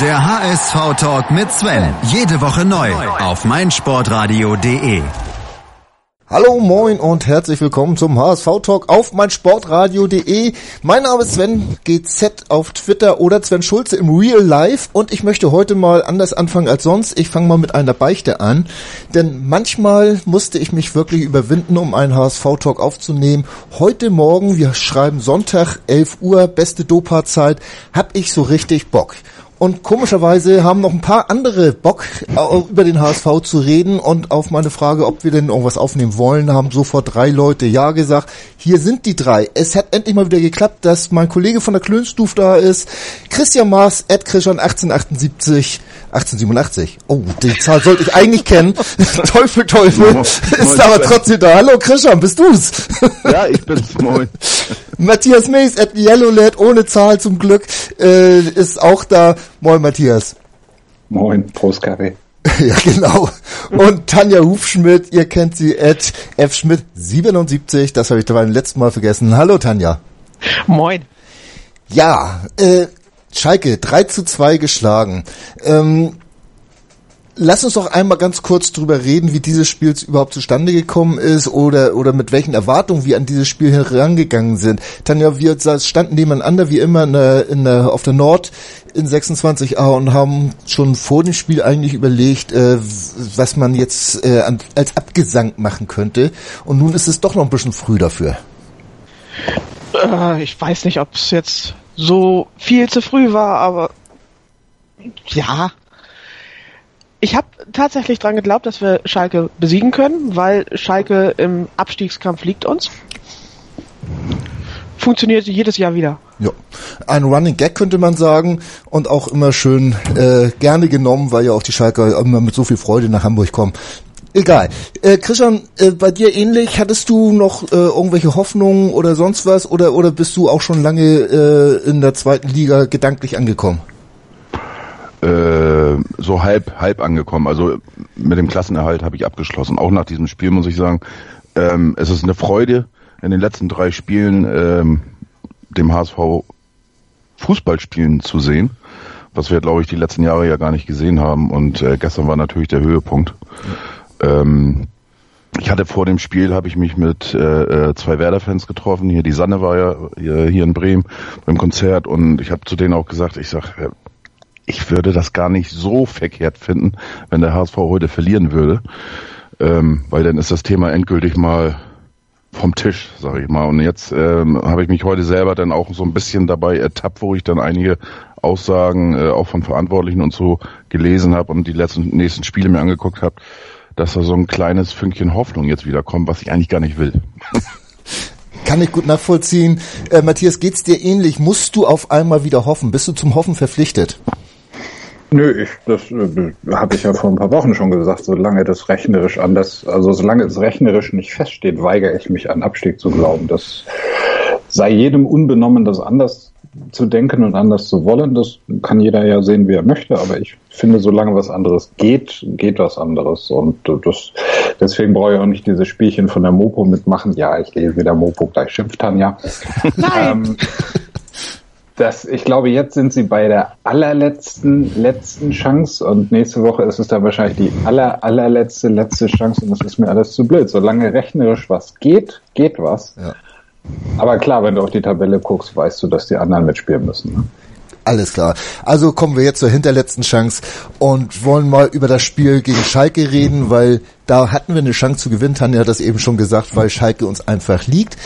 Der HSV-Talk mit Sven. Jede Woche neu auf meinsportradio.de. Hallo, moin und herzlich willkommen zum HSV-Talk auf meinsportradio.de. Mein Name ist Sven GZ auf Twitter oder Sven Schulze im Real Life und ich möchte heute mal anders anfangen als sonst. Ich fange mal mit einer Beichte an, denn manchmal musste ich mich wirklich überwinden, um einen HSV-Talk aufzunehmen. Heute Morgen, wir schreiben Sonntag, 11 Uhr, beste Dopa-Zeit, hab ich so richtig Bock. Und komischerweise haben noch ein paar andere Bock, äh, über den HSV zu reden. Und auf meine Frage, ob wir denn irgendwas aufnehmen wollen, haben sofort drei Leute Ja gesagt. Hier sind die drei. Es hat endlich mal wieder geklappt, dass mein Kollege von der Klönstuf da ist. Christian Maas, Ed Christian 1878, 1887. Oh, die Zahl sollte ich eigentlich kennen. Teufel, Teufel. ist aber trotzdem da. Hallo Christian, bist du's? ja, ich bin's. Moin. Matthias Mays at YellowLed ohne Zahl zum Glück äh, ist auch da. Moin Matthias. Moin, Prost Kaffee. ja, genau. Und Tanja Hufschmidt, ihr kennt sie at fschmidt77, das habe ich beim letzten Mal vergessen. Hallo Tanja. Moin. Ja, äh, Schalke 3 zu 2 geschlagen. Ähm, Lass uns doch einmal ganz kurz drüber reden, wie dieses Spiel überhaupt zustande gekommen ist oder, oder mit welchen Erwartungen wir an dieses Spiel herangegangen sind. Tanja, wir standen nebeneinander wie immer in der, in der, auf der Nord in 26a und haben schon vor dem Spiel eigentlich überlegt, äh, was man jetzt äh, als Abgesang machen könnte. Und nun ist es doch noch ein bisschen früh dafür. Äh, ich weiß nicht, ob es jetzt so viel zu früh war, aber ja, ich habe tatsächlich dran geglaubt, dass wir Schalke besiegen können, weil Schalke im Abstiegskampf liegt uns. Funktioniert jedes Jahr wieder. Ja, ein Running Gag könnte man sagen und auch immer schön äh, gerne genommen, weil ja auch die Schalker immer mit so viel Freude nach Hamburg kommen. Egal. Äh, Christian, äh, bei dir ähnlich, hattest du noch äh, irgendwelche Hoffnungen oder sonst was oder, oder bist du auch schon lange äh, in der zweiten Liga gedanklich angekommen? Äh, so halb, halb angekommen. Also mit dem Klassenerhalt habe ich abgeschlossen. Auch nach diesem Spiel muss ich sagen, ähm, es ist eine Freude, in den letzten drei Spielen ähm, dem HSV Fußball spielen zu sehen, was wir, glaube ich, die letzten Jahre ja gar nicht gesehen haben. Und äh, gestern war natürlich der Höhepunkt. Ähm, ich hatte vor dem Spiel, habe ich mich mit äh, äh, zwei Werder-Fans getroffen. Hier die Sanne war ja hier, hier in Bremen beim Konzert und ich habe zu denen auch gesagt, ich sag, äh, ich würde das gar nicht so verkehrt finden, wenn der HSV heute verlieren würde, ähm, weil dann ist das Thema endgültig mal vom Tisch, sage ich mal. Und jetzt ähm, habe ich mich heute selber dann auch so ein bisschen dabei ertappt, wo ich dann einige Aussagen äh, auch von Verantwortlichen und so gelesen habe und die letzten nächsten Spiele mir angeguckt habe, dass da so ein kleines Fünkchen Hoffnung jetzt wieder kommt, was ich eigentlich gar nicht will. Kann ich gut nachvollziehen. Äh, Matthias, geht's dir ähnlich? Musst du auf einmal wieder hoffen? Bist du zum Hoffen verpflichtet? Nö, ich, das äh, habe ich ja vor ein paar Wochen schon gesagt. Solange das rechnerisch anders, also solange es rechnerisch nicht feststeht, weigere ich mich an Abstieg zu glauben. Das sei jedem unbenommen, das anders zu denken und anders zu wollen. Das kann jeder ja sehen, wie er möchte. Aber ich finde, solange was anderes geht, geht was anderes. Und das, deswegen brauche ich auch nicht diese Spielchen von der Mopo mitmachen. Ja, ich lese wieder Mopo, gleich schimpft Tanja. Nein. Ähm, das, ich glaube, jetzt sind sie bei der allerletzten, letzten Chance und nächste Woche ist es dann wahrscheinlich die aller, allerletzte, letzte Chance und das ist mir alles zu blöd. Solange rechnerisch was geht, geht was. Ja. Aber klar, wenn du auf die Tabelle guckst, weißt du, dass die anderen mitspielen müssen. Ne? Alles klar. Also kommen wir jetzt zur hinterletzten Chance und wollen mal über das Spiel gegen Schalke reden, weil da hatten wir eine Chance zu gewinnen. Tanja hat das eben schon gesagt, weil Schalke uns einfach liegt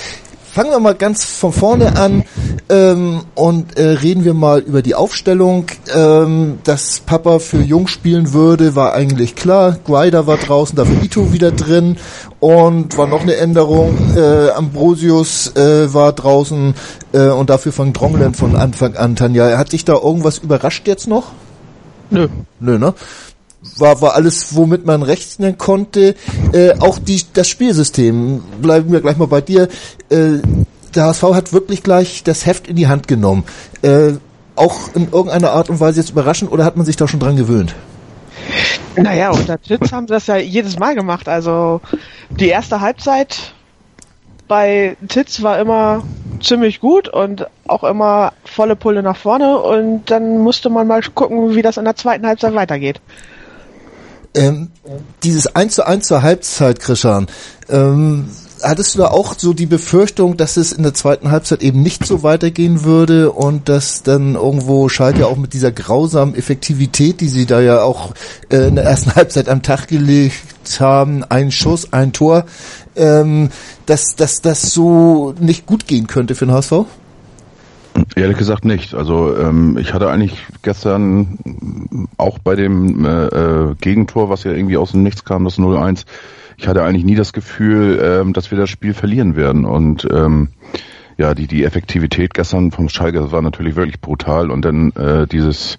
fangen wir mal ganz von vorne an ähm, und äh, reden wir mal über die Aufstellung. Ähm, dass Papa für Jung spielen würde, war eigentlich klar. Grider war draußen, dafür Ito wieder drin und war noch eine Änderung. Äh, Ambrosius äh, war draußen äh, und dafür von Dronglen von Anfang an. Tanja, hat dich da irgendwas überrascht jetzt noch? Nö. Nö, ne? War, war alles, womit man rechnen konnte. Äh, auch die, das Spielsystem, bleiben wir gleich mal bei dir. Äh, der HSV hat wirklich gleich das Heft in die Hand genommen. Äh, auch in irgendeiner Art und Weise jetzt überraschend oder hat man sich da schon dran gewöhnt? Naja, unter Titz haben sie das ja jedes Mal gemacht. Also die erste Halbzeit bei Titz war immer ziemlich gut und auch immer volle Pulle nach vorne und dann musste man mal gucken, wie das in der zweiten Halbzeit weitergeht. Ähm, dieses 1 zu 1 zur Halbzeit, Krishan, ähm, hattest du da auch so die Befürchtung, dass es in der zweiten Halbzeit eben nicht so weitergehen würde und dass dann irgendwo Schalke auch mit dieser grausamen Effektivität, die sie da ja auch äh, in der ersten Halbzeit am Tag gelegt haben, ein Schuss, ein Tor, ähm, dass, dass das so nicht gut gehen könnte für den HSV? Ehrlich gesagt nicht. Also ähm, ich hatte eigentlich gestern auch bei dem äh, äh, Gegentor, was ja irgendwie aus dem Nichts kam, das 0-1, ich hatte eigentlich nie das Gefühl, ähm, dass wir das Spiel verlieren werden. Und ähm, ja, die, die Effektivität gestern vom Schalke war natürlich wirklich brutal. Und dann äh, dieses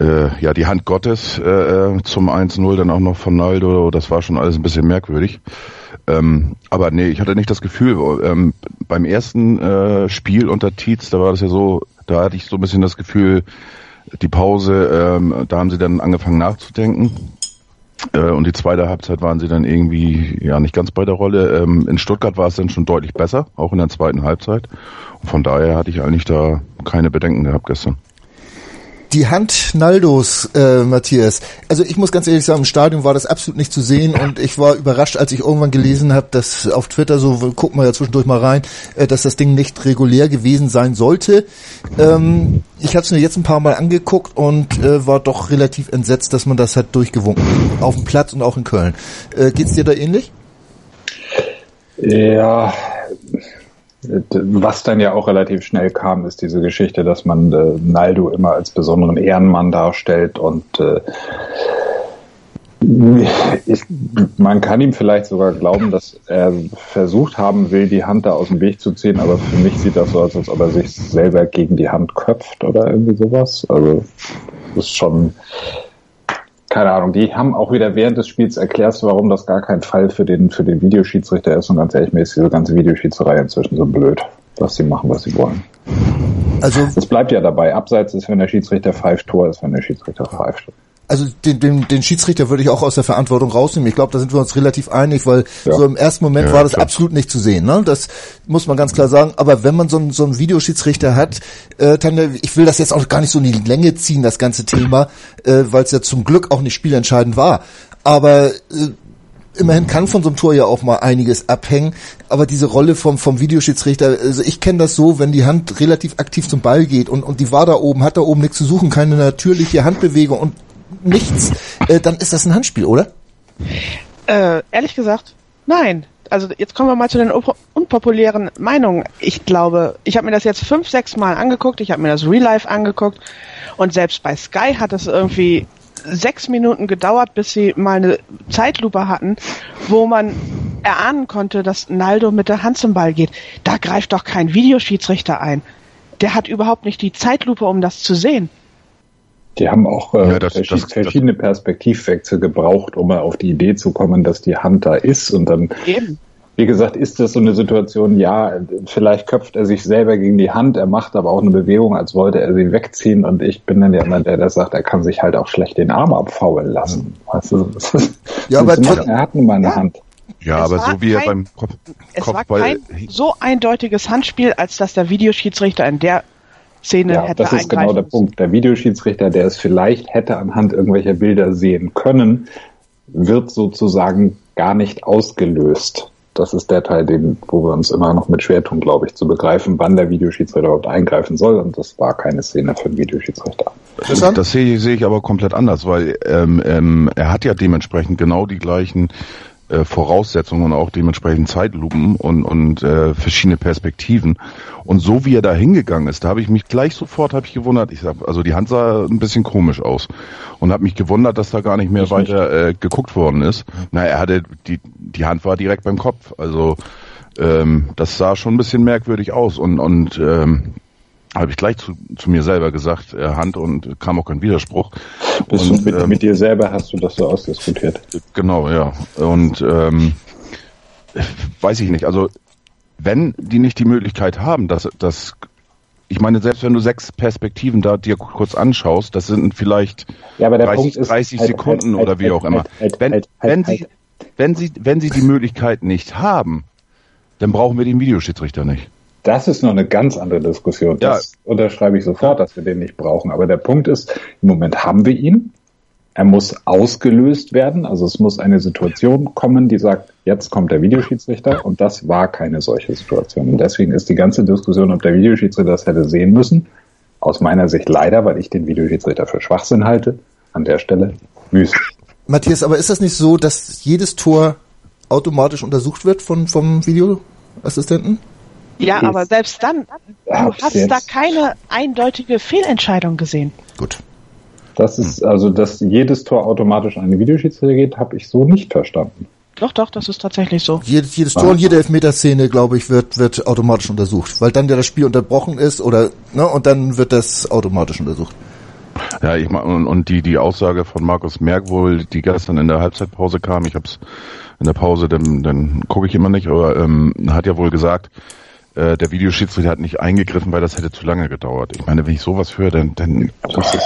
äh, ja, die Hand Gottes äh, äh zum 1-0, dann auch noch von Naldo, das war schon alles ein bisschen merkwürdig. Ähm, aber nee, ich hatte nicht das Gefühl, ähm, beim ersten äh, Spiel unter Tietz, da war das ja so, da hatte ich so ein bisschen das Gefühl, die Pause, ähm, da haben sie dann angefangen nachzudenken. Äh, und die zweite Halbzeit waren sie dann irgendwie ja nicht ganz bei der Rolle. Ähm, in Stuttgart war es dann schon deutlich besser, auch in der zweiten Halbzeit. Und von daher hatte ich eigentlich da keine Bedenken gehabt gestern. Die Hand Naldos, äh, Matthias. Also ich muss ganz ehrlich sagen, im Stadion war das absolut nicht zu sehen und ich war überrascht, als ich irgendwann gelesen habe, dass auf Twitter, so gucken wir ja zwischendurch mal rein, äh, dass das Ding nicht regulär gewesen sein sollte. Ähm, ich habe es mir jetzt ein paar Mal angeguckt und äh, war doch relativ entsetzt, dass man das hat durchgewunken. Auf dem Platz und auch in Köln. Äh, geht's dir da ähnlich? Ja, was dann ja auch relativ schnell kam, ist diese Geschichte, dass man äh, Naldo immer als besonderen Ehrenmann darstellt und äh, ich, man kann ihm vielleicht sogar glauben, dass er versucht haben will, die Hand da aus dem Weg zu ziehen, aber für mich sieht das so aus, als ob er sich selber gegen die Hand köpft oder irgendwie sowas. Also ist schon keine Ahnung, die haben auch wieder während des Spiels erklärt, warum das gar kein Fall für den, für den Videoschiedsrichter ist. Und ganz ehrlich, mir ist diese ganze Videoschiedsrei inzwischen so blöd, dass sie machen, was sie wollen. Also. Es bleibt ja dabei. Abseits ist, wenn der Schiedsrichter pfeift, Tor ist, wenn der Schiedsrichter pfeift also den, den, den Schiedsrichter würde ich auch aus der Verantwortung rausnehmen. Ich glaube, da sind wir uns relativ einig, weil ja. so im ersten Moment ja, war das klar. absolut nicht zu sehen. Ne? Das muss man ganz klar sagen. Aber wenn man so einen, so einen Videoschiedsrichter hat, äh, Tanja, ich will das jetzt auch gar nicht so in die Länge ziehen, das ganze Thema, äh, weil es ja zum Glück auch nicht spielentscheidend war. Aber äh, immerhin kann von so einem Tor ja auch mal einiges abhängen, aber diese Rolle vom, vom Videoschiedsrichter, also ich kenne das so, wenn die Hand relativ aktiv zum Ball geht und, und die war da oben, hat da oben nichts zu suchen, keine natürliche Handbewegung und nichts, äh, dann ist das ein Handspiel, oder? Äh, ehrlich gesagt, nein. Also jetzt kommen wir mal zu den unpopulären Meinungen. Ich glaube, ich habe mir das jetzt fünf, sechs Mal angeguckt, ich habe mir das Real Life angeguckt und selbst bei Sky hat es irgendwie sechs Minuten gedauert, bis sie mal eine Zeitlupe hatten, wo man erahnen konnte, dass Naldo mit der Hand zum Ball geht. Da greift doch kein Videoschiedsrichter ein. Der hat überhaupt nicht die Zeitlupe, um das zu sehen. Die haben auch äh, ja, das, verschiedene, das, verschiedene Perspektivwechsel gebraucht, um mal auf die Idee zu kommen, dass die Hand da ist. Und dann, Eben. wie gesagt, ist das so eine Situation, ja, vielleicht köpft er sich selber gegen die Hand, er macht aber auch eine Bewegung, als wollte er sie wegziehen. Und ich bin dann immer der, der sagt, er kann sich halt auch schlecht den Arm abfaulen lassen. Weißt du, ja, aber er hat nun mal eine ja. Hand. Ja, es aber so wie kein, er beim Kopf, es Kopfball war kein so eindeutiges Handspiel, als dass der Videoschiedsrichter in der Szene ja, hätte Das ist genau der Punkt. Der Videoschiedsrichter, der es vielleicht hätte anhand irgendwelcher Bilder sehen können, wird sozusagen gar nicht ausgelöst. Das ist der Teil, den, wo wir uns immer noch mit schwer tun, glaube ich, zu begreifen, wann der Videoschiedsrichter überhaupt eingreifen soll. Und das war keine Szene für den Videoschiedsrichter. Das, das sehe, sehe ich aber komplett anders, weil ähm, ähm, er hat ja dementsprechend genau die gleichen äh, Voraussetzungen und auch dementsprechend Zeitlupen und, und äh, verschiedene Perspektiven. Und so wie er da hingegangen ist, da habe ich mich gleich sofort habe ich gewundert. Ich sag, also die Hand sah ein bisschen komisch aus und habe mich gewundert, dass da gar nicht mehr ich weiter äh, geguckt worden ist. Na, er hatte die die Hand war direkt beim Kopf. Also ähm, das sah schon ein bisschen merkwürdig aus und und ähm, habe ich gleich zu, zu mir selber gesagt, äh, Hand und kam auch kein Widerspruch. Bist und, mit, ähm, mit dir selber hast du das so ausdiskutiert? Genau, ja. Und ähm, weiß ich nicht. Also wenn die nicht die Möglichkeit haben, dass das ich meine, selbst wenn du sechs Perspektiven da dir kurz anschaust, das sind vielleicht ja, 30, 30 halt, Sekunden halt, oder wie auch immer. Halt, wenn, wenn, sie, wenn, sie, wenn sie die Möglichkeit nicht haben, dann brauchen wir den Videoschiedsrichter nicht. Das ist noch eine ganz andere Diskussion. Ja. Das unterschreibe ich sofort, dass wir den nicht brauchen. Aber der Punkt ist, im Moment haben wir ihn. Er muss ausgelöst werden. Also es muss eine Situation kommen, die sagt, jetzt kommt der Videoschiedsrichter. Und das war keine solche Situation. Und deswegen ist die ganze Diskussion, ob der Videoschiedsrichter das hätte sehen müssen, aus meiner Sicht leider, weil ich den Videoschiedsrichter für Schwachsinn halte, an der Stelle wüst. Matthias, aber ist das nicht so, dass jedes Tor automatisch untersucht wird von, vom Videoassistenten? Ja, Ist- aber selbst dann, du Hab's hast jetzt. da keine eindeutige Fehlentscheidung gesehen. Gut. Das ist also, dass jedes Tor automatisch an den Videoschiedsrichter geht, habe ich so nicht verstanden. Doch, doch, das ist tatsächlich so. Jedes, jedes Tor und jede Elfmeterszene, glaube ich, wird, wird automatisch untersucht. Weil dann ja das Spiel unterbrochen ist oder, ne, und dann wird das automatisch untersucht. Ja, ich meine, und, und die, die Aussage von Markus Merck wohl, die gestern in der Halbzeitpause kam, ich habe es in der Pause, dann, dann gucke ich immer nicht, aber ähm, hat ja wohl gesagt, äh, der Videoschiedsrichter hat nicht eingegriffen, weil das hätte zu lange gedauert. Ich meine, wenn ich sowas höre, dann, dann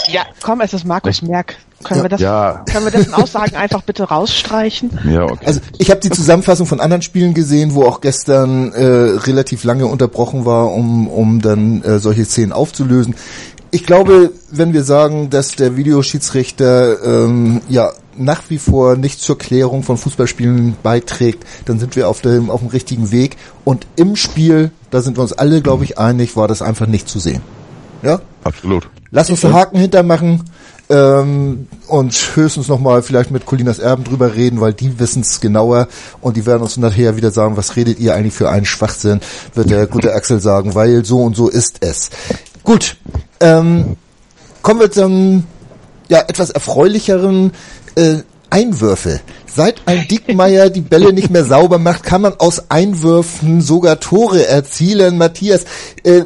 Ja, komm, es ist Markus Merck. Können Ja. wir das, Ja. können wir dessen Aussagen einfach bitte rausstreichen? ja okay. Also ich habe die Zusammenfassung von anderen Spielen gesehen, wo auch gestern äh, relativ lange unterbrochen war, um, um dann äh, solche Szenen aufzulösen. Ich glaube, wenn wir sagen, dass der Videoschiedsrichter ähm, ja nach wie vor nicht zur Klärung von Fußballspielen beiträgt, dann sind wir auf dem auf dem richtigen Weg. Und im Spiel, da sind wir uns alle, glaube ich, einig, war das einfach nicht zu sehen. Ja, Absolut. Lass uns einen Haken hintermachen ähm, und höchstens nochmal vielleicht mit Colinas Erben drüber reden, weil die wissen es genauer und die werden uns nachher wieder sagen, was redet ihr eigentlich für einen Schwachsinn, wird der gute Axel sagen, weil so und so ist es. Gut, ähm, kommen wir zum ja, etwas erfreulicheren äh, Einwürfe. Seit ein Dickmeier die Bälle nicht mehr sauber macht, kann man aus Einwürfen sogar Tore erzielen. Matthias, äh,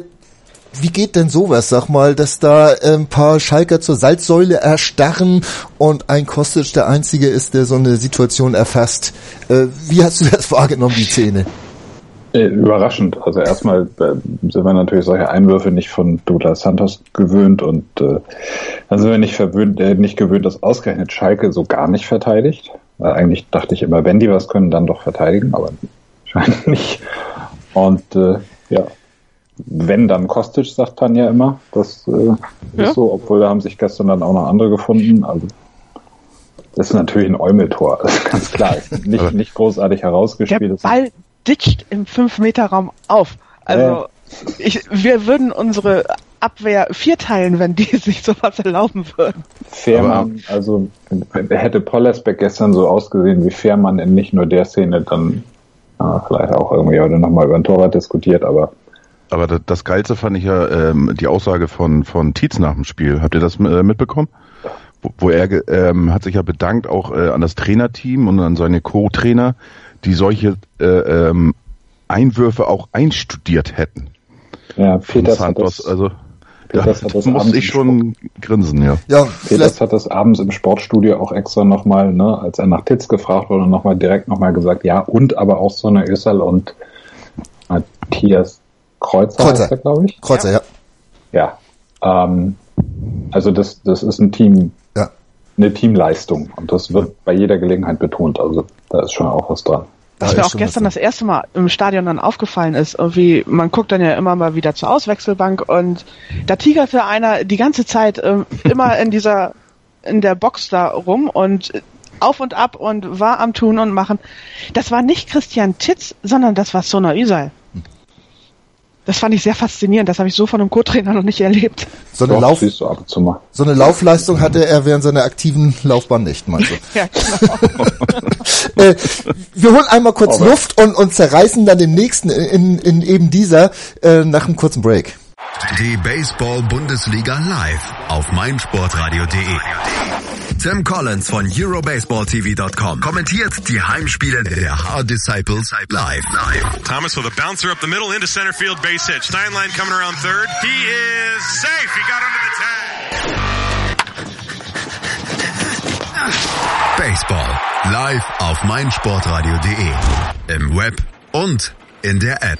wie geht denn sowas, sag mal, dass da äh, ein paar Schalker zur Salzsäule erstarren und ein Kostic der Einzige ist, der so eine Situation erfasst? Äh, wie hast du das wahrgenommen, die Szene? Äh, überraschend. Also erstmal äh, sind wir natürlich solche Einwürfe nicht von Douglas Santos gewöhnt und äh, dann sind wir nicht, verwöhnt, äh, nicht gewöhnt, dass ausgerechnet Schalke so gar nicht verteidigt. Weil eigentlich dachte ich immer, wenn die was können, dann doch verteidigen, aber scheint nicht. Und äh, ja, wenn dann Kostic, sagt Tanja immer. Das äh, Ja. ist so, obwohl da haben sich gestern dann auch noch andere gefunden. Also das ist natürlich ein Eumeltor, das ist ganz klar. Ist nicht, nicht großartig Der herausgespielt. Ist- Ball ditcht im 5-Meter-Raum auf. Also, ich, wir würden unsere Abwehr vierteilen, wenn die sich sowas erlauben würden. Fährmann, also hätte Pollersbeck gestern so ausgesehen wie Fährmann in nicht nur der Szene, dann äh, vielleicht auch irgendwie heute nochmal über ein Torwart diskutiert, aber Aber das, das Geilste fand ich ja ähm, die Aussage von, von Tietz nach dem Spiel. Habt ihr das äh, mitbekommen? Wo, wo er ähm, hat sich ja bedankt auch äh, an das Trainerteam und an seine Co-Trainer, die solche äh, ähm, Einwürfe auch einstudiert hätten. Ja, Von Peters hat das, Also Peters da hat das musste abends ich schon grinsen, ja. Ja, Peters hat das abends im Sportstudio auch extra nochmal, ne, als er nach Titz gefragt wurde, nochmal direkt nochmal gesagt, ja, und aber auch so eine Ösal und Matthias Kreuzer, Kreuzer. heißt er, glaube ich. Kreuzer, ja. Ja. Ähm, also das, das ist ein Team, ja. eine Teamleistung und das wird bei jeder Gelegenheit betont. Also da ist schon auch was dran. Was Da mir auch gestern das erste Mal im Stadion dann aufgefallen ist, irgendwie, man guckt dann ja immer mal wieder zur Auswechselbank und da tigerte einer die ganze Zeit ähm, immer in dieser, in der Box da rum und auf und ab und war am Tun und Machen. Das war nicht Christian Titz, sondern das war Sona Üsal. Das fand ich sehr faszinierend. Das habe ich so von einem Co-Trainer noch nicht erlebt. So eine, Doch, Lauf, siehst du ab und zu mal. so eine Laufleistung hatte er während seiner aktiven Laufbahn nicht, meinst du? Ja, genau. äh, wir holen einmal kurz Aber- Luft und, und zerreißen dann den nächsten in, in eben dieser äh, nach einem kurzen Break. Die Baseball-Bundesliga live auf meinsportradio.de. Tim Collins von EuroBaseballTV.com kommentiert die Heimspiele der Hard Disciples live. Thomas with a bouncer up the middle into center field base hit. Steinlein coming around third. He is safe. He got under the tag. Baseball live auf meinsportradio.de. Im Web und in der App.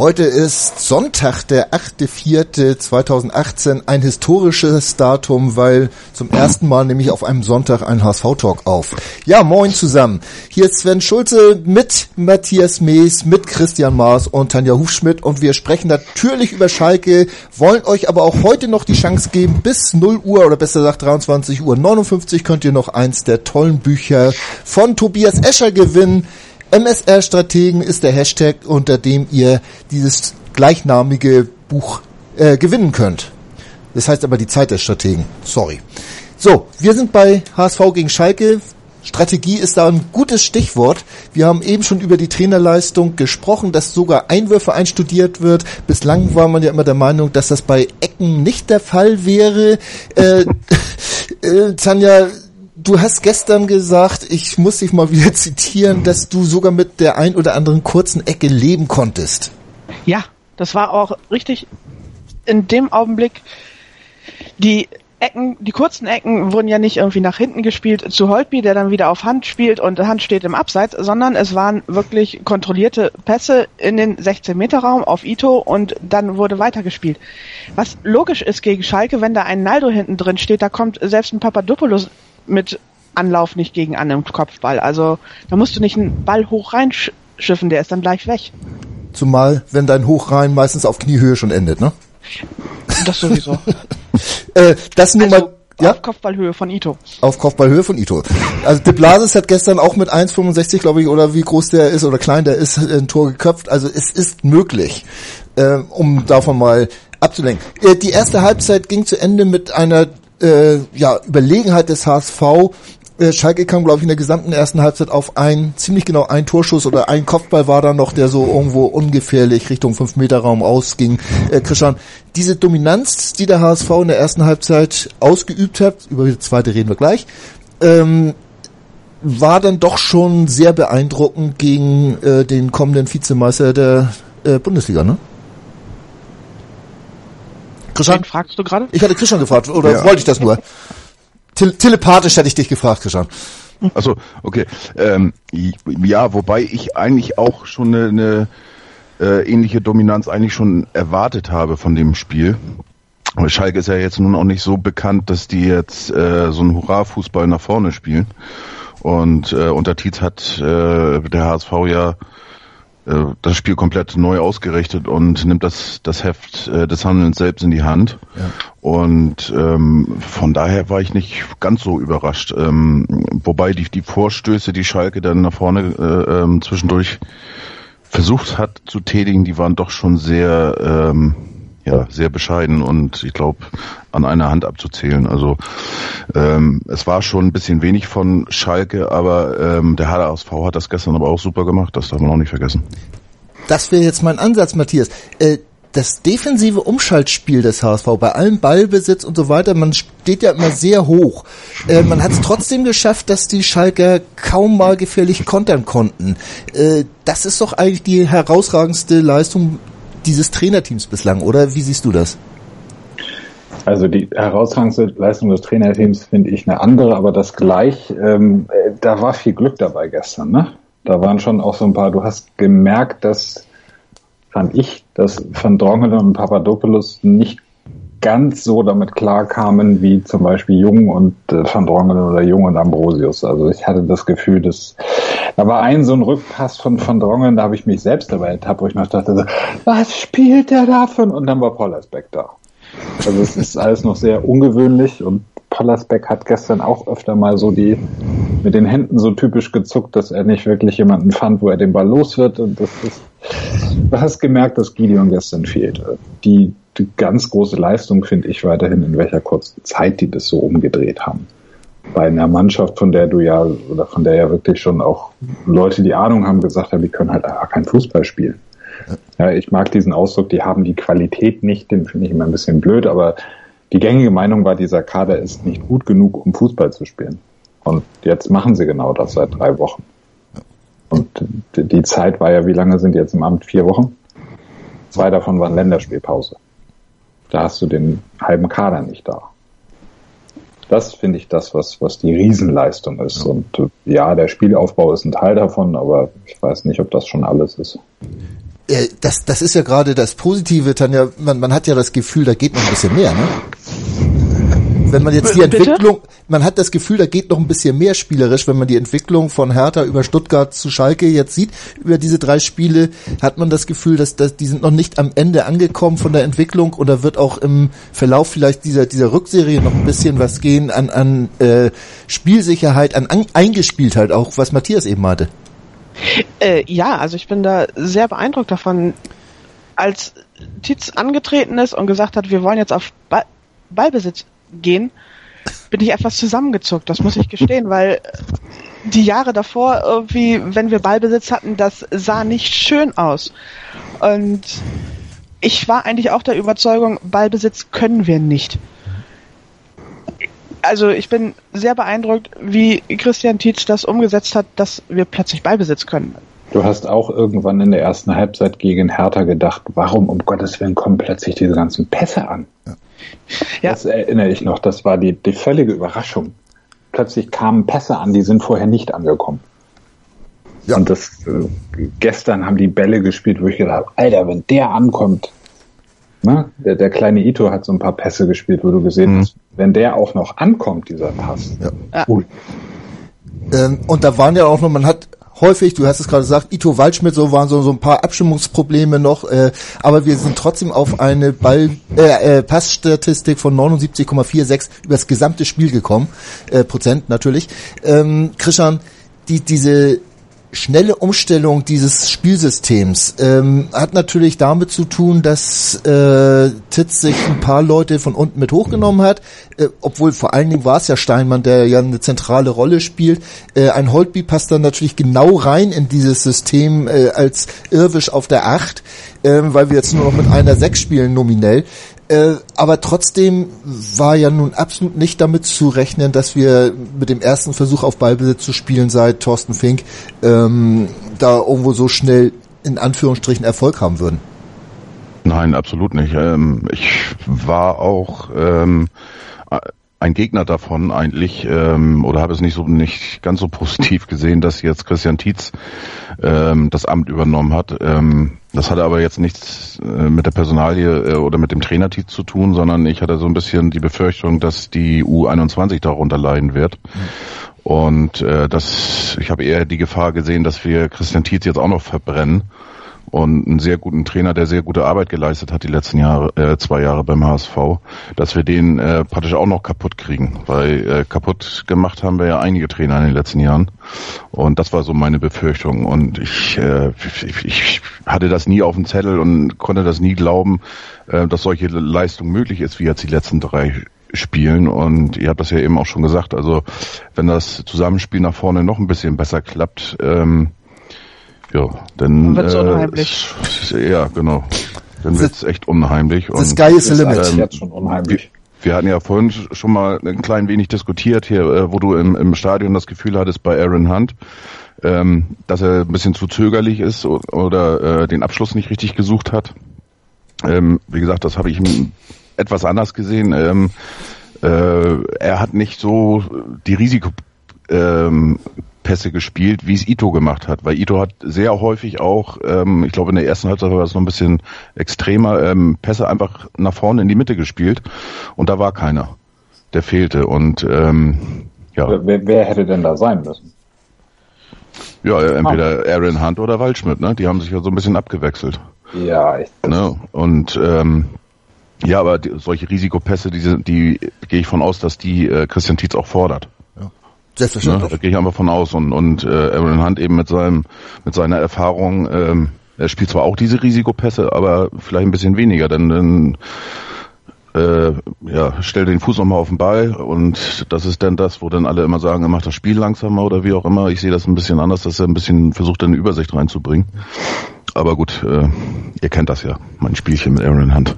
Heute ist Sonntag, der 8.4.2018, ein historisches Datum, weil zum ersten Mal nehme ich auf einem Sonntag einen HSV-Talk auf. Ja, moin zusammen. Hier ist Sven Schulze mit Matthias Mees, mit Christian Maas und Tanja Hufschmidt und wir sprechen natürlich über Schalke, wollen euch aber auch heute noch die Chance geben, bis 0 Uhr oder besser gesagt 23 Uhr 59 könnt ihr noch eins der tollen Bücher von Tobias Escher gewinnen. MSR-Strategen ist der Hashtag, unter dem ihr dieses gleichnamige Buch äh, gewinnen könnt. Das heißt aber die Zeit der Strategen. Sorry. So, wir sind bei HSV gegen Schalke. Strategie ist da ein gutes Stichwort. Wir haben eben schon über die Trainerleistung gesprochen, dass sogar Einwürfe einstudiert wird. Bislang war man ja immer der Meinung, dass das bei Ecken nicht der Fall wäre. Äh, äh, Tanja, du hast gestern gesagt, ich muss dich mal wieder zitieren, dass du sogar mit der ein oder anderen kurzen Ecke leben konntest. Ja, das war auch richtig in dem Augenblick. Die Ecken, die kurzen Ecken wurden ja nicht irgendwie nach hinten gespielt zu Holtby, der dann wieder auf Hand spielt und Hand steht im Abseits, sondern es waren wirklich kontrollierte Pässe in den 16-Meter-Raum auf Ito und dann wurde weitergespielt. Was logisch ist gegen Schalke, wenn da ein Naldo hinten drin steht, da kommt selbst ein Papadopoulos mit Anlauf nicht gegen an im Kopfball. Also da musst du nicht einen Ball hoch reinschiffen, der ist dann gleich weg. Zumal, wenn dein Hoch rein meistens auf Kniehöhe schon endet, ne? Das sowieso. äh, das nur also, mal ja? Auf Kopfballhöhe von Ito. Auf Kopfballhöhe von Ito. Also De Blasis hat gestern auch mit 1,65, glaube ich, oder wie groß der ist oder klein der ist, ein Tor geköpft. Also es ist möglich, äh, um davon mal abzulenken. Äh, die erste Halbzeit ging zu Ende mit einer äh, ja, Überlegenheit des HSV. Äh, Schalke kam, glaube ich, in der gesamten ersten Halbzeit auf ein, ziemlich genau ein Torschuss oder ein Kopfball war da noch, der so irgendwo ungefährlich Richtung 5-Meter-Raum ausging. Äh, Christian, diese Dominanz, die der HSV in der ersten Halbzeit ausgeübt hat, über die zweite reden wir gleich, ähm, war dann doch schon sehr beeindruckend gegen äh, den kommenden Vizemeister der äh, Bundesliga, ne? Christian? Wen fragst du gerade? Ich hatte Christian gefragt, oder ja. wollte ich das nur? Tele telepathisch hätte ich dich gefragt, Christian. Also okay. Ähm, ja, wobei ich eigentlich auch schon eine, eine äh, ähnliche Dominanz eigentlich schon erwartet habe von dem Spiel. Schalke ist ja jetzt nun auch nicht so bekannt, dass die jetzt äh, so einen Hurra-Fußball nach vorne spielen. Und äh, unter Tietz hat äh, der HSV ja äh, das Spiel komplett neu ausgerichtet und nimmt das, das Heft äh, des Handelns selbst in die Hand. Ja. Und ähm, von daher war ich nicht ganz so überrascht. Ähm, wobei die, die Vorstöße, die Schalke dann nach vorne äh, ähm, zwischendurch versucht hat zu tätigen, die waren doch schon sehr ähm, ja, sehr bescheiden und ich glaube an einer Hand abzuzählen. Also ähm, es war schon ein bisschen wenig von Schalke, aber ähm, der HSV hat das gestern aber auch super gemacht, das darf man auch nicht vergessen. Das wäre jetzt mein Ansatz, Matthias. Äh, das defensive Umschaltspiel des HSV bei allem Ballbesitz und so weiter, man steht ja immer sehr hoch. Äh, man hat es trotzdem geschafft, dass die Schalker kaum mal gefährlich kontern konnten. Äh, das ist doch eigentlich die herausragendste Leistung dieses Trainerteams bislang, oder wie siehst du das? Also die herausragende Leistung des Trainerteams finde ich eine andere, aber das gleich, ähm, da war viel Glück dabei gestern, ne? Da waren schon auch so ein paar, du hast gemerkt, dass, fand ich, dass Van Drongelen und Papadopoulos nicht ganz so damit klarkamen wie zum Beispiel Jung und äh, Van Drongelen oder Jung und Ambrosius. Also ich hatte das Gefühl, dass war ein so ein Rückpass von Van Drongelen, da habe ich mich selbst dabei ertappt, wo ich noch dachte, so, was spielt der davon? Und dann war Pollersbeck da. Also es ist alles noch sehr ungewöhnlich und Pollersbeck hat gestern auch öfter mal so die mit den Händen so typisch gezuckt, dass er nicht wirklich jemanden fand, wo er den Ball los wird. Und das ist, du hast gemerkt, dass Gideon gestern fehlte. Die die ganz große Leistung, finde ich weiterhin, in welcher kurzen Zeit die das so umgedreht haben. Bei einer Mannschaft, von der du ja, oder von der ja wirklich schon auch Leute, die Ahnung haben, gesagt haben, die können halt einfach kein Fußball spielen. Ja, ich mag diesen Ausdruck, die haben die Qualität nicht, den finde ich immer ein bisschen blöd, aber die gängige Meinung war, dieser Kader ist nicht gut genug, um Fußball zu spielen. Und jetzt machen sie genau das seit drei Wochen. Und die Zeit war ja, wie lange sind die jetzt im Amt? Vier Wochen? Zwei davon waren Länderspielpause. Da hast du den halben Kader nicht da. Das finde ich das, was, was die Riesenleistung ist. Und ja, der Spielaufbau ist ein Teil davon, aber ich weiß nicht, ob das schon alles ist. Äh, das, das ist ja gerade das Positive, Tanja. Man, man hat ja das Gefühl, da geht noch ein bisschen mehr, ne? Wenn man jetzt die Entwicklung, man hat das Gefühl, da geht noch ein bisschen mehr spielerisch, wenn man die Entwicklung von Hertha über Stuttgart zu Schalke jetzt sieht, über diese drei Spiele, hat man das Gefühl, dass, dass die sind noch nicht am Ende angekommen von der Entwicklung oder wird auch im Verlauf vielleicht dieser, dieser Rückserie noch ein bisschen was gehen an, an äh, Spielsicherheit, an, an Eingespieltheit auch, was Matthias eben hatte. Äh, ja, also ich bin da sehr beeindruckt davon, als Titz angetreten ist und gesagt hat, wir wollen jetzt auf Ball Ballbesitz gehen, bin ich etwas zusammengezuckt, das muss ich gestehen, weil die Jahre davor irgendwie, wenn wir Ballbesitz hatten, das sah nicht schön aus. Und ich war eigentlich auch der Überzeugung, Ballbesitz können wir nicht also ich bin sehr beeindruckt, wie Christian Tietz das umgesetzt hat, dass wir plötzlich Ballbesitz können. Du hast auch irgendwann in der ersten Halbzeit gegen Hertha gedacht, warum um Gottes Willen kommen plötzlich diese ganzen Pässe an? Ja. Das erinnere ich noch, das war die, die völlige Überraschung. Plötzlich kamen Pässe an, die sind vorher nicht angekommen. Ja. Und das äh, gestern haben die Bälle gespielt, wo ich gedacht habe, Alter, wenn der ankommt, Ne? Der, der kleine Ito hat so ein paar Pässe gespielt, wo du gesehen mhm. hast, wenn der auch noch ankommt, dieser Pass. Ja. Cool. Ähm, und da waren ja auch noch, man hat häufig, du hast es gerade gesagt, Ito Waldschmidt, so waren so, so ein paar Abstimmungsprobleme noch, äh, aber wir sind trotzdem auf eine Ball, äh, äh, Passstatistik von 79,46 über das gesamte Spiel gekommen, äh, Prozent natürlich. Ähm, Christian, die, diese schnelle Umstellung dieses Spielsystems ähm, hat natürlich damit zu tun, dass äh, Titz sich ein paar Leute von unten mit hochgenommen hat, äh, obwohl vor allen Dingen war es ja Steinmann, der ja eine zentrale Rolle spielt. Äh, ein Holtby passt dann natürlich genau rein in dieses System äh, als Irwisch auf der Acht, äh, weil wir jetzt nur noch mit einer Sechs spielen nominell. Äh, aber trotzdem war ja nun absolut nicht damit zu rechnen, dass wir mit dem ersten Versuch auf Ballbesitz zu spielen seit Thorsten Fink ähm, da irgendwo so schnell in Anführungsstrichen Erfolg haben würden. Nein, absolut nicht. Ähm, ich war auch ähm, ein Gegner davon eigentlich ähm, oder habe es nicht so nicht ganz so positiv gesehen, dass jetzt Christian Tietz ähm, das Amt übernommen hat. Ähm, das hatte aber jetzt nichts äh, mit der Personalie äh, oder mit dem Trainer Tietz zu tun, sondern ich hatte so ein bisschen die Befürchtung, dass die U21 darunter leiden wird. Und äh, das, ich habe eher die Gefahr gesehen, dass wir Christian Tietz jetzt auch noch verbrennen und einen sehr guten Trainer, der sehr gute Arbeit geleistet hat die letzten Jahre, äh, zwei Jahre beim HSV, dass wir den äh, praktisch auch noch kaputt kriegen, weil äh, kaputt gemacht haben wir ja einige Trainer in den letzten Jahren. Und das war so meine Befürchtung. Und ich, äh, ich, ich hatte das nie auf dem Zettel und konnte das nie glauben, äh, dass solche Leistung möglich ist, wie jetzt die letzten drei spielen. Und ihr habt das ja eben auch schon gesagt, also wenn das Zusammenspiel nach vorne noch ein bisschen besser klappt, ähm, ja, dann wird's äh, unheimlich. ja, genau. Dann wird's echt unheimlich. The sky is the limit. Ähm, jetzt schon unheimlich. Wir hatten ja vorhin schon mal ein klein wenig diskutiert hier, äh, wo du im, im Stadion das Gefühl hattest bei Aaron Hunt, ähm, dass er ein bisschen zu zögerlich ist oder äh, den Abschluss nicht richtig gesucht hat. Ähm, wie gesagt, das habe ich etwas anders gesehen. Ähm, äh, er hat nicht so die Risiko ähm, Pässe gespielt, wie es Ito gemacht hat. Weil Ito hat sehr häufig auch, ähm, ich glaube in der ersten Halbzeit war das noch ein bisschen extremer, ähm, Pässe einfach nach vorne in die Mitte gespielt und da war keiner. Der fehlte und ähm, ja. Wer, wer hätte denn da sein müssen? Ja, entweder Aaron Hunt oder Waldschmidt, ne? Die haben sich ja so ein bisschen abgewechselt. Ja, echt. Ne? Und ähm, ja, aber die, solche Risikopässe, die, die gehe ich von aus, dass die äh, Christian Tietz auch fordert. Selbstverständlich. Ne, da gehe ich einfach von aus. Und, und äh, Aaron Hunt eben mit seinem, mit seiner Erfahrung, ähm, er spielt zwar auch diese Risikopässe, aber vielleicht ein bisschen weniger, denn dann äh, ja, stell den Fuß nochmal auf den Ball und das ist dann das, wo dann alle immer sagen, er macht das Spiel langsamer oder wie auch immer. Ich sehe das ein bisschen anders, dass er ein bisschen versucht, eine Übersicht reinzubringen. aber gut, äh, ihr kennt das ja, mein Spielchen mit Aaron Hunt.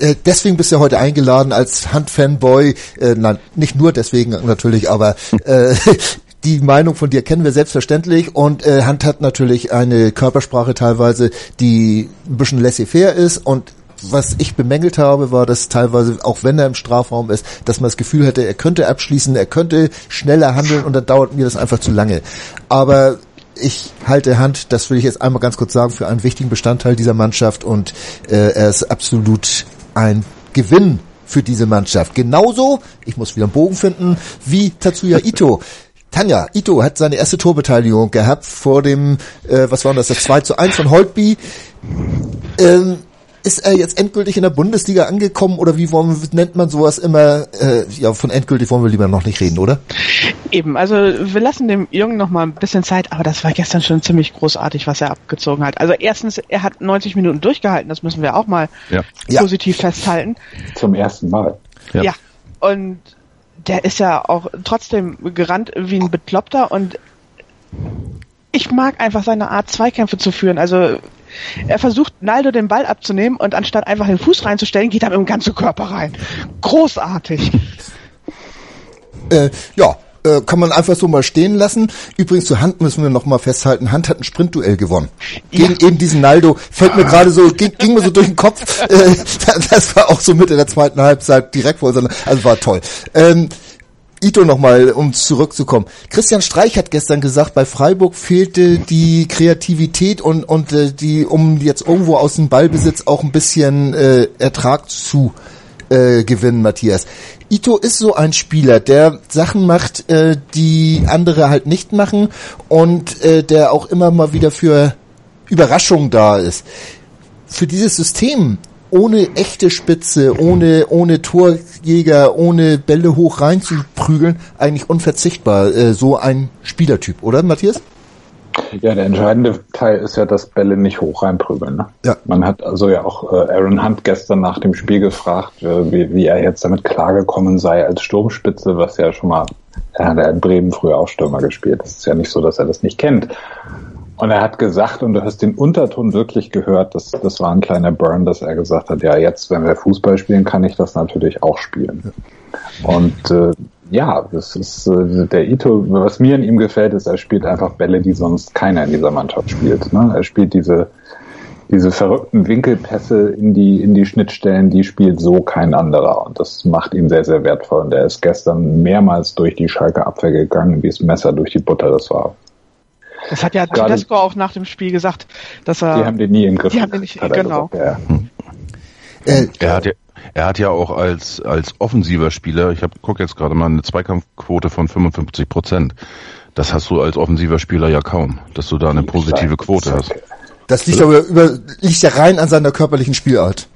Äh, deswegen bist du heute eingeladen als Hunt-Fanboy. Äh, nein, nicht nur deswegen natürlich, aber äh, die Meinung von dir kennen wir selbstverständlich und äh, Hunt hat natürlich eine Körpersprache teilweise, die ein bisschen laissez-faire ist und was ich bemängelt habe, war, dass teilweise, auch wenn er im Strafraum ist, dass man das Gefühl hätte, er könnte abschließen, er könnte schneller handeln und dann dauert mir das einfach zu lange. Aber ich halte Hand, das will ich jetzt einmal ganz kurz sagen, für einen wichtigen Bestandteil dieser Mannschaft und äh, er ist absolut ein Gewinn für diese Mannschaft. Genauso, ich muss wieder einen Bogen finden, wie Tatsuya Ito. Tanja, Ito hat seine erste Torbeteiligung gehabt vor dem, äh, was war das, das 2 zu 1 von Holtby. Ähm, ist er jetzt endgültig in der Bundesliga angekommen oder wie wollen, nennt man sowas immer? Äh, ja, von endgültig wollen wir lieber noch nicht reden, oder? Eben, also wir lassen dem Jungen noch mal ein bisschen Zeit, aber das war gestern schon ziemlich großartig, was er abgezogen hat. Also erstens, er hat 90 Minuten durchgehalten, das müssen wir auch mal ja. positiv ja. festhalten. Zum ersten Mal. Ja. ja, und der ist ja auch trotzdem gerannt wie ein Bekloppter und ich mag einfach seine Art, Zweikämpfe zu führen. Also er versucht Naldo den Ball abzunehmen und anstatt einfach den Fuß reinzustellen, geht er mit dem ganzen Körper rein. Großartig. äh, ja, äh, kann man einfach so mal stehen lassen. Übrigens zur Hand müssen wir noch mal festhalten. Hand hat ein Sprintduell gewonnen. Gegen ja. eben diesen Naldo. Fällt mir gerade so, ging, ging, mir so durch den Kopf. Äh, das war auch so Mitte der zweiten Halbzeit direkt vor unserer, also war toll. Ähm, Ito nochmal, um zurückzukommen. Christian Streich hat gestern gesagt, bei Freiburg fehlte die Kreativität und, und äh, die, um jetzt irgendwo aus dem Ballbesitz auch ein bisschen äh, Ertrag zu äh, gewinnen, Matthias. Ito ist so ein Spieler, der Sachen macht, äh, die andere halt nicht machen und äh, der auch immer mal wieder für Überraschung da ist. Für dieses System ohne echte Spitze, ohne, ohne Torjäger, ohne Bälle hoch reinzuprügeln, eigentlich unverzichtbar, äh, so ein Spielertyp, oder Matthias? Ja, der entscheidende Teil ist ja, dass Bälle nicht hoch reinprügeln. Ne? Ja. Man hat also ja auch äh, Aaron Hunt gestern nach dem Spiel gefragt, äh, wie, wie er jetzt damit klargekommen sei als Sturmspitze, was ja schon mal, er hat ja in Bremen früher auch Stürmer gespielt. Das ist ja nicht so, dass er das nicht kennt. Und er hat gesagt, und du hast den Unterton wirklich gehört, das, das war ein kleiner Burn, dass er gesagt hat, ja, jetzt, wenn wir Fußball spielen, kann ich das natürlich auch spielen. Und äh, ja, das ist äh, der Ito, was mir in ihm gefällt, ist, er spielt einfach Bälle, die sonst keiner in dieser Mannschaft spielt. Ne? Er spielt diese, diese verrückten Winkelpässe in die, in die Schnittstellen, die spielt so kein anderer. Und das macht ihn sehr, sehr wertvoll. Und er ist gestern mehrmals durch die Schalke Abwehr gegangen, wie es Messer durch die Butter das war. Das hat ja Tedesco auch nach dem Spiel gesagt, dass er. Die haben den nie im Griff. Die haben den nicht, genau. Gesagt, ja. Äh, er hat ja, er hat ja auch als, als offensiver Spieler, ich gucke jetzt gerade mal, eine Zweikampfquote von 55 Prozent. Das hast du als offensiver Spieler ja kaum, dass du da eine positive Quote hast. Das liegt aber über, liegt ja rein an seiner körperlichen Spielart.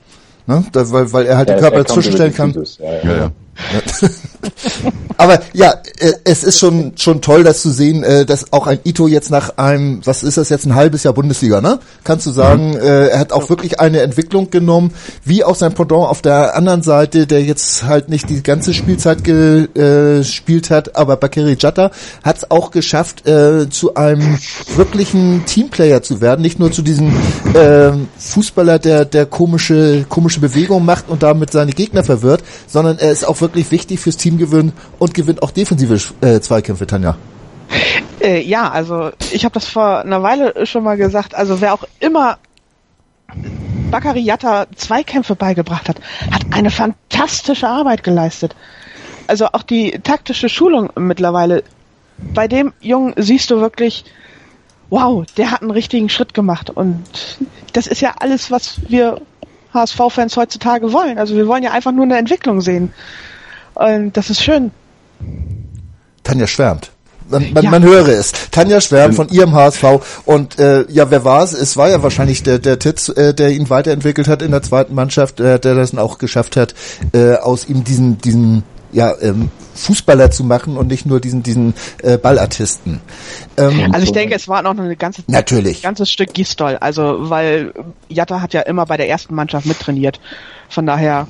Ne? Da, weil, weil er halt ja, den Körper zwischenstellen kann. Ja, ja. Aber ja, äh, es ist schon schon toll, das zu sehen, äh, dass auch ein Ito jetzt nach einem, was ist das jetzt, ein halbes Jahr Bundesliga, ne? Kannst du sagen, mhm. er hat auch wirklich eine Entwicklung genommen, wie auch sein Pendant auf der anderen Seite, der jetzt halt nicht die ganze Spielzeit gespielt hat, aber Bakary Jatta hat es auch geschafft, äh, zu einem wirklichen Teamplayer zu werden, nicht nur zu diesem äh, Fußballer, der der komische komische Bewegung macht und damit seine Gegner verwirrt, sondern er ist auch wirklich wichtig fürs Team gewinnen und gewinnt auch defensive äh, Zweikämpfe, Tanja. Äh, ja, also ich habe das vor einer Weile schon mal gesagt. Also wer auch immer Bakariata Zweikämpfe beigebracht hat, hat eine fantastische Arbeit geleistet. Also auch die taktische Schulung mittlerweile. Bei dem Jungen siehst du wirklich, wow, der hat einen richtigen Schritt gemacht. Und das ist ja alles, was wir HSV-Fans heutzutage wollen. Also wir wollen ja einfach nur eine Entwicklung sehen. Und das ist schön. Tanja schwärmt. Man, man, ja. man höre es. Tanja schwärmt von ihrem HSV und äh, ja, wer war es? Es war ja wahrscheinlich der der Titz, äh, der ihn weiterentwickelt hat in der zweiten Mannschaft, äh, der das auch geschafft hat, äh, aus ihm diesen diesen ja ähm, Fußballer zu machen und nicht nur diesen diesen äh, Ballartisten. Ähm, also ich denke, es war noch eine ganze natürlich ganzes Stück Gistol, also weil Jatta hat ja immer bei der ersten Mannschaft mittrainiert. Von daher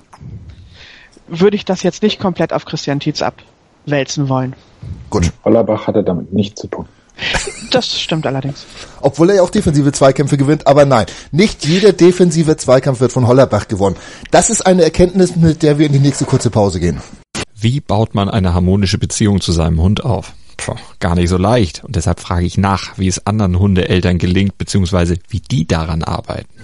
würde ich das jetzt nicht komplett auf Christian Tietz abwälzen wollen. Gut. Hollerbach hatte damit nichts zu tun. Das stimmt allerdings. Obwohl er ja auch defensive Zweikämpfe gewinnt, aber nein, nicht jeder defensive Zweikampf wird von Hollerbach gewonnen. Das ist eine Erkenntnis, mit der wir in die nächste kurze Pause gehen. Wie baut man eine harmonische Beziehung zu seinem Hund auf? Puh, gar nicht so leicht. Und deshalb frage ich nach, wie es anderen Hundeeltern gelingt, beziehungsweise wie die daran arbeiten.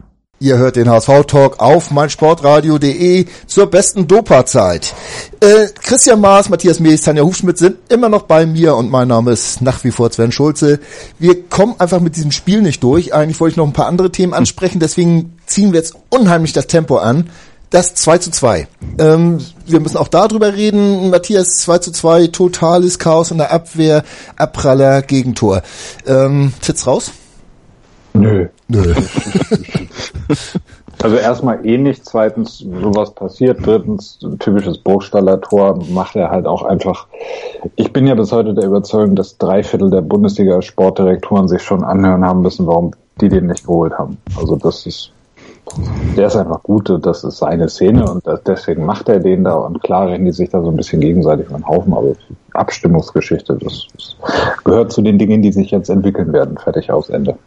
Ihr hört den HSV-Talk auf meinsportradio.de zur besten Dopa-Zeit. Äh, Christian Maas, Matthias Mees, Tanja Hufschmidt sind immer noch bei mir und mein Name ist nach wie vor Sven Schulze. Wir kommen einfach mit diesem Spiel nicht durch. Eigentlich wollte ich noch ein paar andere Themen ansprechen, deswegen ziehen wir jetzt unheimlich das Tempo an. Das 2 zu 2. Ähm, wir müssen auch darüber reden. Matthias 2 zu 2, totales Chaos in der Abwehr, Abpraller, Gegentor. Ähm, Tits raus? Nö. Nö. Also erstmal eh nicht, zweitens sowas passiert, drittens typisches Burgstaller Tor macht er halt auch einfach. Ich bin ja bis heute der Überzeugung, dass drei Viertel der Bundesliga Sportdirektoren sich schon anhören haben müssen, warum die den nicht geholt haben. Also das ist, der ist einfach gut, das ist seine Szene und deswegen macht er den da und klar rennen die sich da so ein bisschen gegenseitig über den Haufen, aber Abstimmungsgeschichte, das, das gehört zu den Dingen, die sich jetzt entwickeln werden. Fertig aus Ende.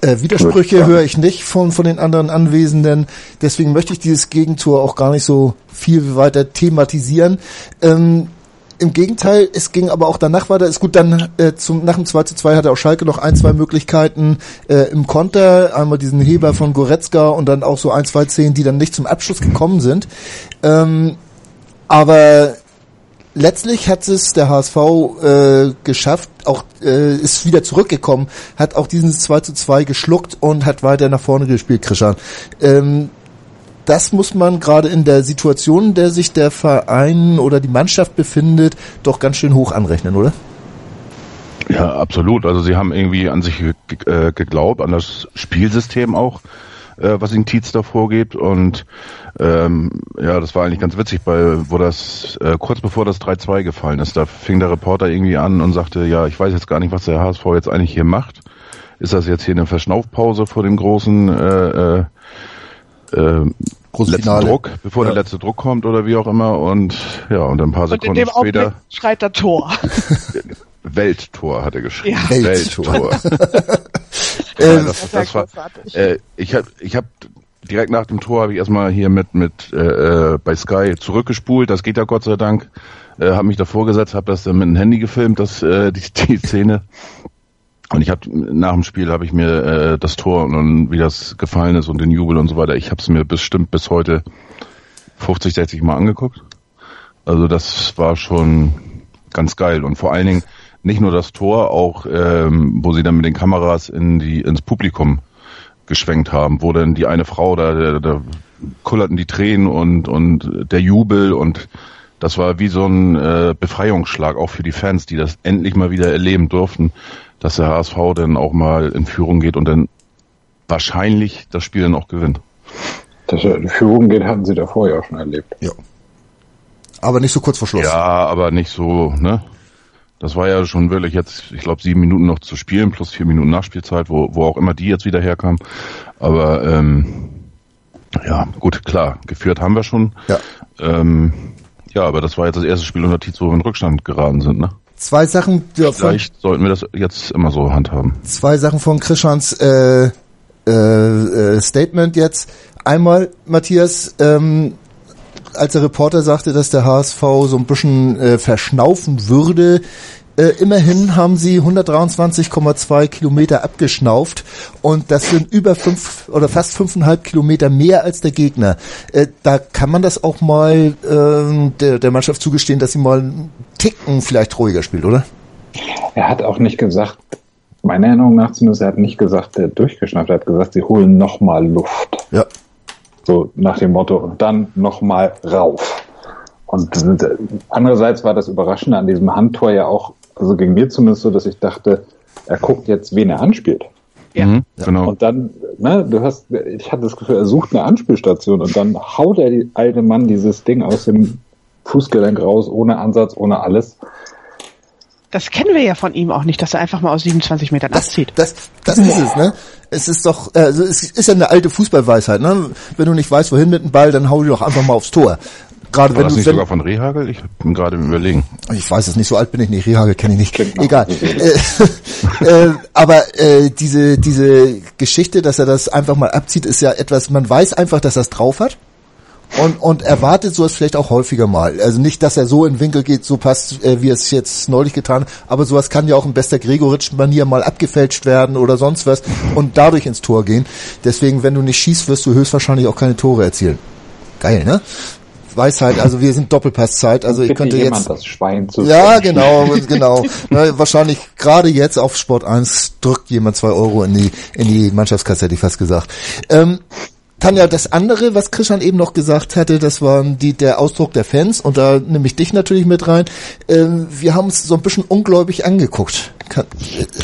Äh, Widersprüche höre ich nicht von, von den anderen Anwesenden. Deswegen möchte ich dieses Gegentor auch gar nicht so viel weiter thematisieren. Ähm, Im Gegenteil, es ging aber auch danach weiter. Ist gut, dann äh, zum, nach dem 2 zu 2 hatte auch Schalke noch ein, zwei Möglichkeiten äh, im Konter. Einmal diesen Heber von Goretzka und dann auch so ein, zwei Szenen, die dann nicht zum Abschluss gekommen sind. Ähm, aber letztlich hat es der HSV äh, geschafft, auch äh, ist wieder zurückgekommen, hat auch dieses 2 zu 2 geschluckt und hat weiter nach vorne gespielt, Krishan. Ähm, das muss man gerade in der Situation, in der sich der Verein oder die Mannschaft befindet, doch ganz schön hoch anrechnen, oder? Ja, absolut. Also sie haben irgendwie an sich äh, geglaubt, an das Spielsystem auch, äh, was ihnen Tietz da vorgeht. Und ähm, ja, das war eigentlich ganz witzig, bei, wo das äh, kurz bevor das 3-2 gefallen ist, da fing der Reporter irgendwie an und sagte, ja, ich weiß jetzt gar nicht, was der HSV jetzt eigentlich hier macht. Ist das jetzt hier eine Verschnaufpause vor dem großen äh, äh, äh, letzten Finale. Druck, bevor Ja. der letzte Druck kommt oder wie auch immer und ja, und ein paar Und in Sekunden dem Augenblick später schreit er Tor. Welttor hat er geschrieben. Ja. Welttor. Ja, das, Das das war, äh, ich habe ich hab direkt nach dem Tor habe ich erstmal hier mit mit äh, äh, bei Sky zurückgespult, das geht ja Gott sei Dank. Äh, habe mich davor gesetzt, habe das dann mit dem Handy gefilmt, das äh, die, die Szene. Und ich habe nach dem Spiel habe ich mir äh, das Tor und dann, wie das gefallen ist und den Jubel und so weiter. Ich habe es mir bestimmt bis heute 50, 60 Mal angeguckt. Also das war schon ganz geil und vor allen Dingen nicht nur das Tor, auch ähm, wo sie dann mit den Kameras in die ins Publikum geschwenkt haben, wo dann die eine Frau da, da, da kullerten die Tränen und und der Jubel und das war wie so ein äh, Befreiungsschlag auch für die Fans, die das endlich mal wieder erleben durften, dass der HSV dann auch mal in Führung geht und dann wahrscheinlich das Spiel dann auch gewinnt. Dass er in Führung geht, hatten sie davor ja auch schon erlebt. ja. Aber nicht so kurz vor Schluss. Ja, aber nicht so, ne? Das war ja schon wirklich jetzt, ich glaube, sieben Minuten noch zu spielen, plus vier Minuten Nachspielzeit, wo, wo auch immer die jetzt wieder herkam. Aber ähm, ja, gut, klar, geführt haben wir schon. Ja. Ähm, ja, aber das war jetzt das erste Spiel unter Tietz, wo wir in Rückstand geraten sind, ne? Zwei Sachen, ja, Vielleicht sollten wir das jetzt immer so handhaben. zwei Sachen von Krischans äh, äh, äh, Statement jetzt. Einmal, Matthias, ähm, als der Reporter sagte, dass der HSV so ein bisschen äh, verschnaufen würde, äh, immerhin haben sie 123,2 Kilometer abgeschnauft und das sind über fünf oder fast fünfeinhalb Kilometer mehr als der Gegner. Äh, da kann man das auch mal ähm, der, der Mannschaft zugestehen, dass sie mal einen Ticken vielleicht ruhiger spielt, oder? Er hat auch nicht gesagt, meiner Erinnerung nach zumindest, er hat nicht gesagt, der durchgeschnappt, er hat gesagt, sie holen nochmal Luft. Ja. So nach dem Motto, und dann nochmal rauf. Und andererseits war das Überraschende an diesem Handtor ja auch, also ging mir zumindest so, dass ich dachte, er guckt jetzt, wen er anspielt. Ja. Mhm, genau. Und dann, ne, du hast, ich hatte das Gefühl, er sucht eine Anspielstation und dann haut der die alte Mann dieses Ding aus dem Fußgelenk raus, ohne Ansatz, ohne alles. Das kennen wir ja von ihm auch nicht, dass er einfach mal aus 27 Metern Das, abzieht. das, das ist es, ne? Es ist doch, äh, also es ist ja eine alte Fußballweisheit, ne? Wenn du nicht weißt, wohin mit dem Ball, dann hau die doch einfach mal aufs Tor. Gerade War wenn das du, nicht wenn, sogar von Rehagel? Ich bin gerade im Überlegen. ich weiß es nicht, so alt bin ich nicht, Rehagel kenne ich nicht. Nach Egal. Äh, äh, aber äh, diese diese Geschichte, dass er das einfach mal abzieht, ist ja etwas. Man weiß einfach, dass er es drauf hat. Und, und erwartet sowas vielleicht auch häufiger mal. Also nicht, dass er so in den Winkel geht, so passt, äh, wie er es jetzt neulich getan hat, aber sowas kann ja auch in bester Gregoritsch-Manier mal abgefälscht werden oder sonst was und dadurch ins Tor gehen. Deswegen, wenn du nicht schießt, wirst du höchstwahrscheinlich auch keine Tore erzielen. Geil, ne? Weisheit, also wir sind Doppelpasszeit, also ich könnte jetzt... Ja, genau, genau. Na, wahrscheinlich gerade jetzt auf Sport 1 drückt jemand zwei Euro in die, in die Mannschaftskasse, hätte ich fast gesagt. Ähm, Tanja, das andere, was Christian eben noch gesagt hatte, das war die, der Ausdruck der Fans und da nehme ich dich natürlich mit rein. Ähm, wir haben uns so ein bisschen ungläubig angeguckt.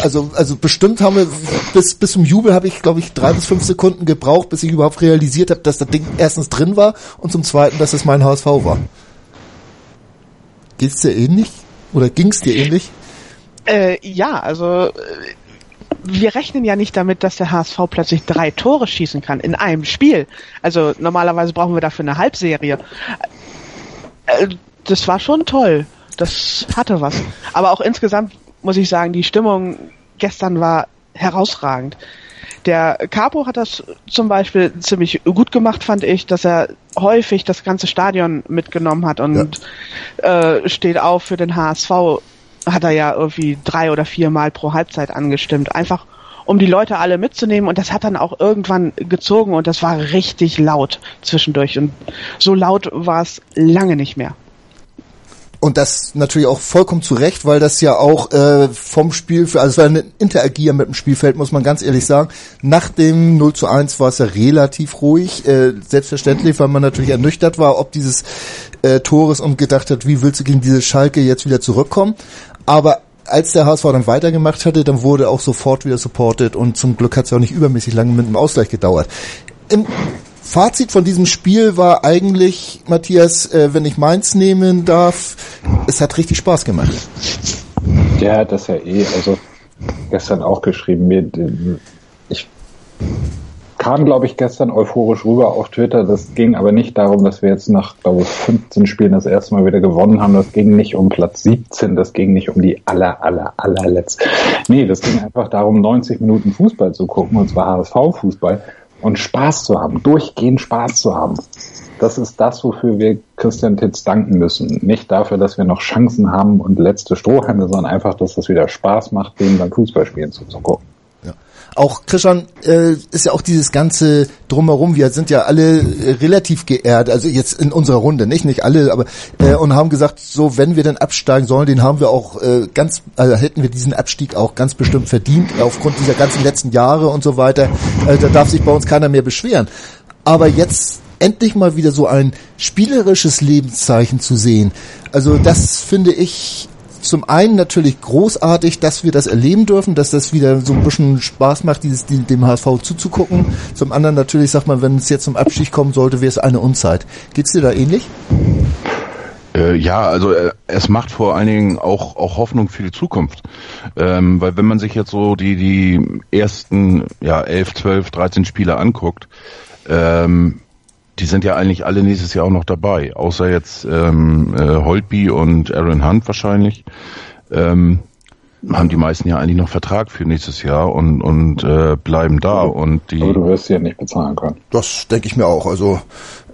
Also, also bestimmt haben wir bis, bis zum Jubel habe ich, glaube ich, drei bis fünf Sekunden gebraucht, bis ich überhaupt realisiert habe, dass das Ding erstens drin war und zum zweiten, dass es mein HSV war. Geht's dir ähnlich? Oder ging's dir ähnlich? Äh, ja, also äh, wir rechnen ja nicht damit, dass der HSV plötzlich drei Tore schießen kann in einem Spiel. Also normalerweise brauchen wir dafür eine Halbserie. Äh, das war schon toll. Das hatte was. Aber auch insgesamt muss ich sagen, die Stimmung gestern war herausragend. Der Capo hat das zum Beispiel ziemlich gut gemacht, fand ich, dass er häufig das ganze Stadion mitgenommen hat und äh, steht auf für den HSV. Hat er ja irgendwie drei oder vier Mal pro Halbzeit angestimmt. Einfach um die Leute alle mitzunehmen und das hat dann auch irgendwann gezogen und das war richtig laut zwischendurch und so laut war es lange nicht mehr. Und das natürlich auch vollkommen zu Recht, weil das ja auch äh, vom Spiel, also es war ein Interagieren mit dem Spielfeld, muss man ganz ehrlich sagen. Nach dem 0 zu 1 war es ja relativ ruhig, äh, selbstverständlich, weil man natürlich ernüchtert war, ob dieses äh, Tores und gedacht hat, wie willst du gegen diese Schalke jetzt wieder zurückkommen. Aber als der HSV dann weitergemacht hatte, dann wurde auch sofort wieder supported und zum Glück hat es ja auch nicht übermäßig lange mit dem Ausgleich gedauert. Im Fazit von diesem Spiel war eigentlich, Matthias, äh, wenn ich meins nehmen darf, es hat richtig Spaß gemacht. Hat das ja eh, also gestern auch geschrieben. Mir, ich kam, glaube ich, gestern euphorisch rüber auf Twitter. Das ging aber nicht darum, dass wir jetzt nach, glaube ich, 15 Spielen das erste Mal wieder gewonnen haben. Das ging nicht um Platz 17, das ging nicht um die aller, aller, allerletzte. Nee, das ging einfach darum, 90 Minuten Fußball zu gucken, und zwar HSV-Fußball, und Spaß zu haben, durchgehend Spaß zu haben. Das ist das, wofür wir Christian Titz danken müssen. Nicht dafür, dass wir noch Chancen haben und letzte Strohhalme, sondern einfach, dass es wieder Spaß macht, denen beim Fußballspielen zuzugucken. Auch Christian äh, ist ja auch dieses ganze drumherum. Wir sind ja alle äh, relativ geehrt, also jetzt in unserer Runde, nicht nicht alle, aber äh, und haben gesagt, so wenn wir dann absteigen sollen, den haben wir auch äh, ganz, also hätten wir diesen Abstieg auch ganz bestimmt verdient aufgrund dieser ganzen letzten Jahre und so weiter. Äh, da darf sich bei uns keiner mehr beschweren. Aber jetzt endlich mal wieder so ein spielerisches Lebenszeichen zu sehen. Also das finde ich zum einen natürlich großartig, dass wir das erleben dürfen, dass das wieder so ein bisschen Spaß macht, dieses dem HSV zuzugucken. Zum anderen natürlich, sag mal, wenn es jetzt zum Abstieg kommen sollte, wäre es eine Unzeit. Geht's dir da ähnlich? Äh, ja, also äh, es macht vor allen Dingen auch, auch Hoffnung für die Zukunft. Ähm, weil wenn man sich jetzt so die, die ersten ja, 11, 12, 13 Spiele anguckt, ähm, die sind ja eigentlich alle nächstes Jahr auch noch dabei, außer jetzt ähm, äh, Holtby und Aaron Hunt wahrscheinlich. Ähm, haben die meisten ja eigentlich noch Vertrag für nächstes Jahr und, und äh, bleiben da und die Aber du wirst sie ja nicht bezahlen können. Das denke ich mir auch. Also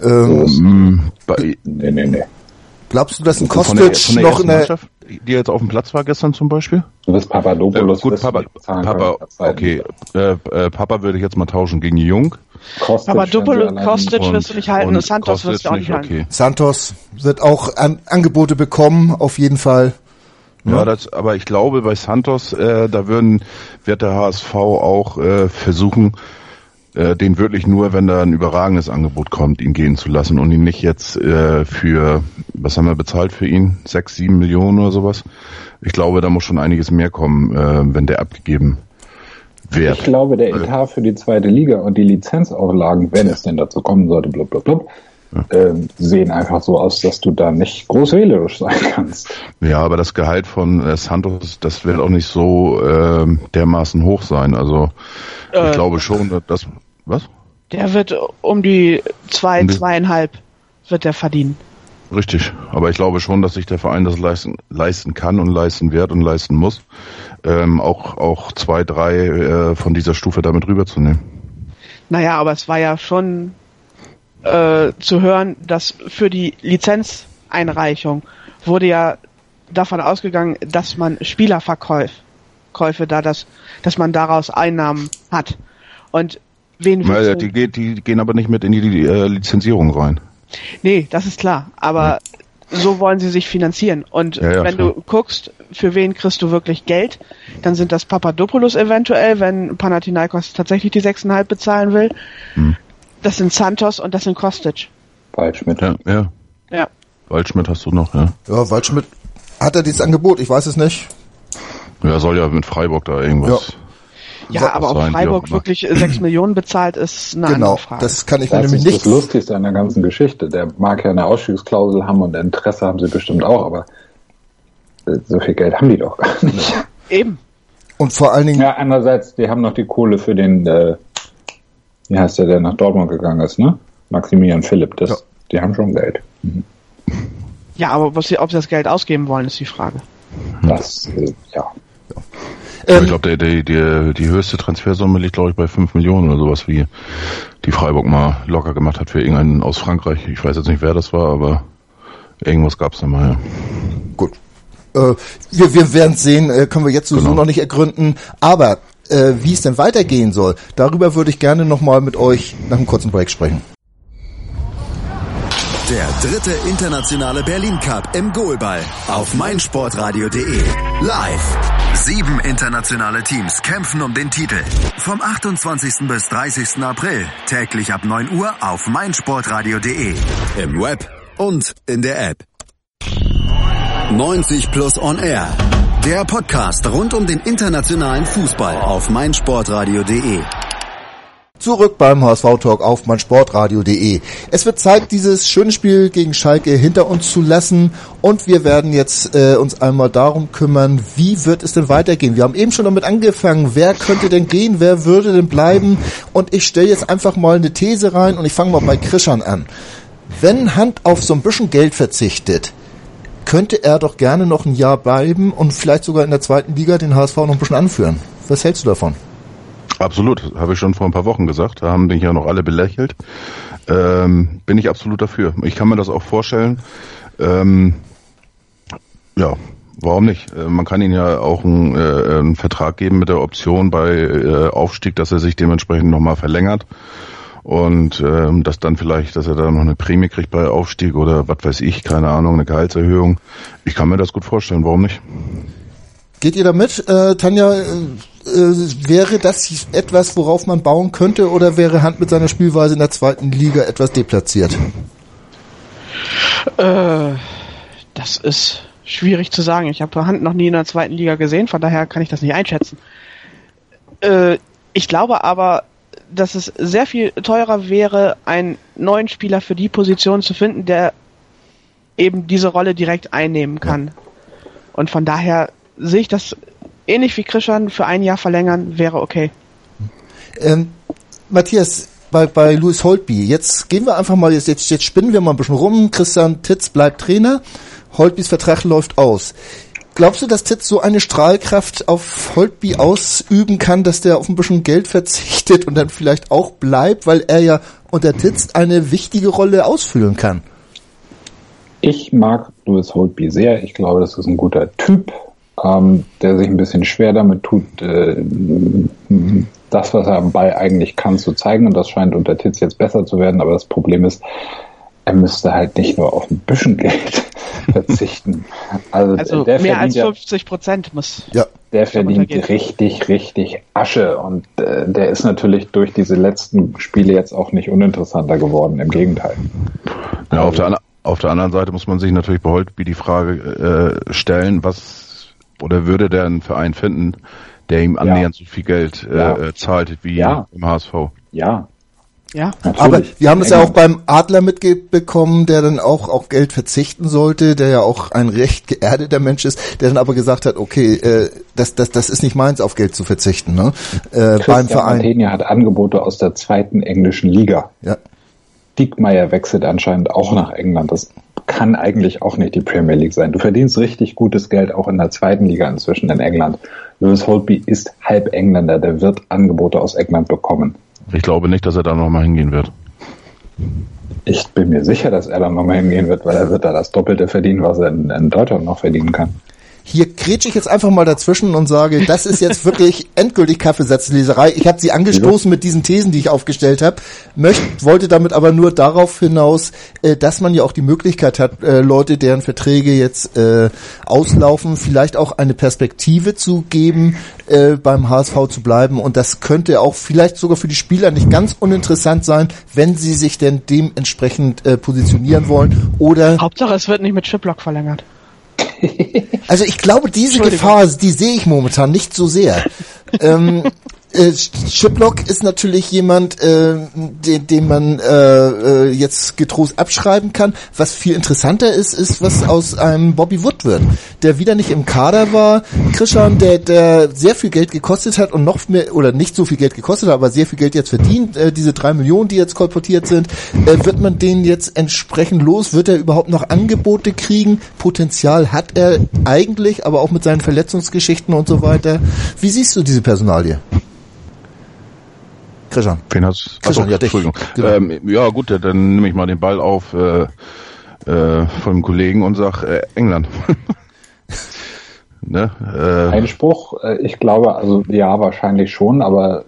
ähm, Mm, bei, Nee, nee, nee. glaubst du, dass ein Kostic von der noch in der die jetzt auf dem Platz war gestern zum Beispiel? Du wirst Papadopoulos Äh, gut, Papa, Papa, okay, äh, äh, Papa würde ich jetzt mal tauschen gegen Jung. Kostic Papadopoulos, ja Kostic wirst du nicht halten, und Santos wirst du auch nicht halten. okay. Santos wird auch an, Angebote bekommen, auf jeden Fall. Ja, das, aber ich glaube, bei Santos, äh, da würden, wird der HSV auch äh, versuchen, äh, den wirklich nur, wenn da ein überragendes Angebot kommt, ihn gehen zu lassen und ihn nicht jetzt äh, für, was haben wir bezahlt für ihn? Sechs, sieben Millionen oder sowas? Ich glaube, da muss schon einiges mehr kommen, äh, wenn der abgegeben wird. Ich glaube, der Etat für die zweite Liga und die Lizenzauflagen, wenn es denn dazu kommen sollte, blub, blub, blub, äh, sehen einfach so aus, dass du da nicht groß wählerisch sein kannst. Ja, aber das Gehalt von äh, Santos, das wird auch nicht so äh, dermaßen hoch sein. Also ich Äh, glaube schon, dass das was? Der wird um die zwei, Um die- zweieinhalb wird der verdienen. Richtig. Aber ich glaube schon, dass sich der Verein das leisten, leisten kann und leisten wird und leisten muss, ähm, auch auch zwei, drei äh, von dieser Stufe damit rüberzunehmen. Naja, aber es war ja schon äh, zu hören, dass für die Lizenzeinreichung wurde ja davon ausgegangen, dass man Spielerverkäufe Käufe da, dass, dass man daraus Einnahmen hat. Und wen du- die, geht- die gehen aber nicht mit in die äh, Lizenzierung rein. Nee, das ist klar. Aber so wollen sie sich finanzieren. Und Ja, ja, wenn klar. du guckst, für wen kriegst du wirklich Geld, dann sind das Papadopoulos eventuell, wenn Panathinaikos tatsächlich die 6,5 bezahlen will. Hm. Das sind Santos und das sind Kostic. Waldschmidt. Ja, ja. Ja. Waldschmidt hast du noch, ja. Ja, Waldschmidt hat er dieses Angebot, ich weiß es nicht. Ja, soll ja mit Freiburg da irgendwas. Ja, Was aber ob Freiburg wirklich 6 Millionen bezahlt, ist eine Genau, andere Frage. das kann ich mir Das nämlich ist nicht. das Lustigste an der ganzen Geschichte. Der mag ja eine Ausstiegsklausel haben und Interesse haben sie bestimmt auch, aber äh, so viel Geld haben die doch gar nicht. Eben. Und vor allen Dingen, Ja, andererseits, die haben noch die Kohle für den, äh, wie heißt der, der nach Dortmund gegangen ist, ne? Maximilian Philipp. Das, Ja. Die haben schon Geld. Ja, aber was sie, ob sie das Geld ausgeben wollen, ist die Frage. Das, äh, ja. ähm, ich glaube, der, der, der, die höchste Transfersumme liegt, glaube ich, bei 5 Millionen oder sowas, wie die Freiburg mal locker gemacht hat für irgendeinen aus Frankreich. Ich weiß jetzt nicht, wer das war, aber irgendwas gab's da mal, ja. gut. Äh, wir, wir werden sehen, äh, können wir jetzt sowieso Genau. noch nicht ergründen. Aber äh, wie es denn weitergehen soll, darüber würde ich gerne nochmal mit euch nach einem kurzen Break sprechen. Der dritte internationale Berlin Cup im Goalball auf meinsportradio.de. Live. Sieben internationale Teams kämpfen um den Titel. Vom 28. bis 30. April. Täglich ab 9 Uhr auf meinsportradio.de. Im Web und in der App. 90 Plus On Air. Der Podcast rund um den internationalen Fußball auf meinsportradio.de. Zurück beim HSV-Talk auf meinsportradio.de. Es wird Zeit, dieses schöne Spiel gegen Schalke hinter uns zu lassen und wir werden jetzt äh, uns einmal darum kümmern, wie wird es denn weitergehen. Wir haben eben schon damit angefangen, wer könnte denn gehen, wer würde denn bleiben und ich stelle jetzt einfach mal eine These rein und ich fange mal bei Krischan an. Wenn Hand auf so ein bisschen Geld verzichtet, könnte er doch gerne noch ein Jahr bleiben und vielleicht sogar in der zweiten Liga den HSV noch ein bisschen anführen. Was hältst du davon? Absolut, habe ich schon vor ein paar Wochen gesagt. Da haben mich ja noch alle belächelt. Ähm, bin ich absolut dafür. Ich kann mir das auch vorstellen. Ähm, ja, warum nicht? Äh, man kann ihnen ja auch einen, äh, einen Vertrag geben mit der Option bei äh, Aufstieg, dass er sich dementsprechend nochmal verlängert. Und ähm, dass dann vielleicht, dass er da noch eine Prämie kriegt bei Aufstieg oder was weiß ich, keine Ahnung, eine Gehaltserhöhung. Ich kann mir das gut vorstellen, warum nicht? Geht ihr damit, äh, Tanja? Äh, äh, wäre das etwas, worauf man bauen könnte, oder wäre Hand mit seiner Spielweise in der zweiten Liga etwas deplatziert? Äh, das ist schwierig zu sagen. Ich habe Hand noch nie in der zweiten Liga gesehen, von daher kann ich das nicht einschätzen. Äh, ich glaube aber, dass es sehr viel teurer wäre, einen neuen Spieler für die Position zu finden, der eben diese Rolle direkt einnehmen kann. Und von daher sehe ich das ähnlich wie Krishan für ein Jahr verlängern wäre okay. Ähm, Matthias, bei, bei Louis Holtby, jetzt gehen wir einfach mal, jetzt, jetzt, jetzt spinnen wir mal ein bisschen rum. Christian Titz bleibt Trainer, Holtbys Vertrag läuft aus. Glaubst du, dass Titz so eine Strahlkraft auf Holtby ausüben kann, dass der auf ein bisschen Geld verzichtet und dann vielleicht auch bleibt, weil er ja unter Titz eine wichtige Rolle ausfüllen kann? Ich mag Louis Holtby sehr. Ich glaube, das ist ein guter Typ, ähm, der sich ein bisschen schwer damit tut, äh, das, was er am Ball eigentlich kann, zu zeigen. Und das scheint unter Titz jetzt besser zu werden. Aber das Problem ist, er müsste halt nicht nur auf ein bisschen Geld verzichten. Also, Also der mehr als verdient ja, 50 Prozent muss. Ja. der verdient richtig, richtig Asche und äh, der ist natürlich durch diese letzten Spiele jetzt auch nicht uninteressanter geworden. Im Gegenteil. Ja, auf der, auf der anderen Seite muss man sich natürlich bei Holtby die Frage äh, stellen, was oder würde der einen Verein finden, der ihm annähernd so viel Geld äh, Ja. äh, zahlt wie Ja. im HSV? Ja, Ja. natürlich. Aber wir haben es ja auch beim Adler mitbekommen, der dann auch auf Geld verzichten sollte, der ja auch ein recht geerdeter Mensch ist, der dann aber gesagt hat, okay, äh, das, das, das ist nicht meins, auf Geld zu verzichten, ne? Äh, beim Verein. Martenia hat Angebote aus der zweiten englischen Liga. Ja. Diekmeyer wechselt anscheinend auch nach England. Das kann eigentlich auch nicht die Premier League sein. Du verdienst richtig gutes Geld auch in der zweiten Liga inzwischen in England. Lewis Holtby ist halb Engländer, der wird Angebote aus England bekommen. Ich glaube nicht, dass er da nochmal hingehen wird. Ich bin mir sicher, dass er da nochmal hingehen wird, weil er wird da das Doppelte verdienen, was er in, in Deutschland noch verdienen kann. Hier grätsche ich jetzt einfach mal dazwischen und sage, das ist jetzt wirklich endgültig Kaffeesatzleserei. Ich habe sie angestoßen mit diesen Thesen, die ich aufgestellt habe, möcht, wollte damit aber nur darauf hinaus, äh, dass man ja auch die Möglichkeit hat, äh, Leute, deren Verträge jetzt äh, auslaufen, vielleicht auch eine Perspektive zu geben, äh, beim HSV zu bleiben. Und das könnte auch vielleicht sogar für die Spieler nicht ganz uninteressant sein, wenn sie sich denn dementsprechend äh, positionieren wollen oder Hauptsache, es wird nicht mit Chiplock verlängert. Also ich glaube, diese. Gefahr, die sehe ich momentan nicht so sehr. ähm, äh, Chiplock ist natürlich jemand, äh, den, den man äh, äh, jetzt getrost abschreiben kann. Was viel interessanter ist, ist, was aus einem Bobby Wood wird, der wieder nicht im Kader war. Krishan, der, der sehr viel Geld gekostet hat und noch mehr, oder nicht so viel Geld gekostet hat, aber sehr viel Geld jetzt verdient, äh, diese drei Millionen, die jetzt kolportiert sind, äh, wird man den jetzt entsprechend los? Wird er überhaupt noch Angebote kriegen? Potenzial hat er eigentlich, aber auch mit seinen Verletzungsgeschichten und so weiter. Wie siehst du diese Personalie? Krishan. Wen hast Christian, Achso, ja. Entschuldigung. Genau. Ähm, ja gut, dann nehme ich mal den Ball auf äh, äh, von dem Kollegen und sag äh, England. ne? äh, Einspruch, äh, ich glaube, also ja, wahrscheinlich schon, aber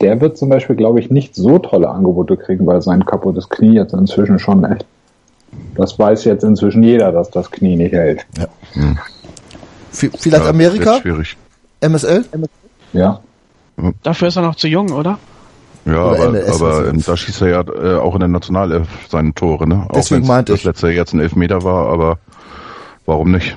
der wird zum Beispiel, glaube ich, nicht so tolle Angebote kriegen, weil sein kaputtes Knie jetzt inzwischen schon echt. Das weiß jetzt inzwischen jeder, dass das Knie nicht hält. V vielleicht ja, Amerika? Schwierig. MSL? Ja. Dafür ist er noch zu jung, oder? Ja, Oder aber, MLS, aber da schießt er ja äh, auch in der Nationalelf seine Tore, ne? Auch Deswegen wenn's meinte das ich. letzte jetzt ein Elfmeter war, aber warum nicht?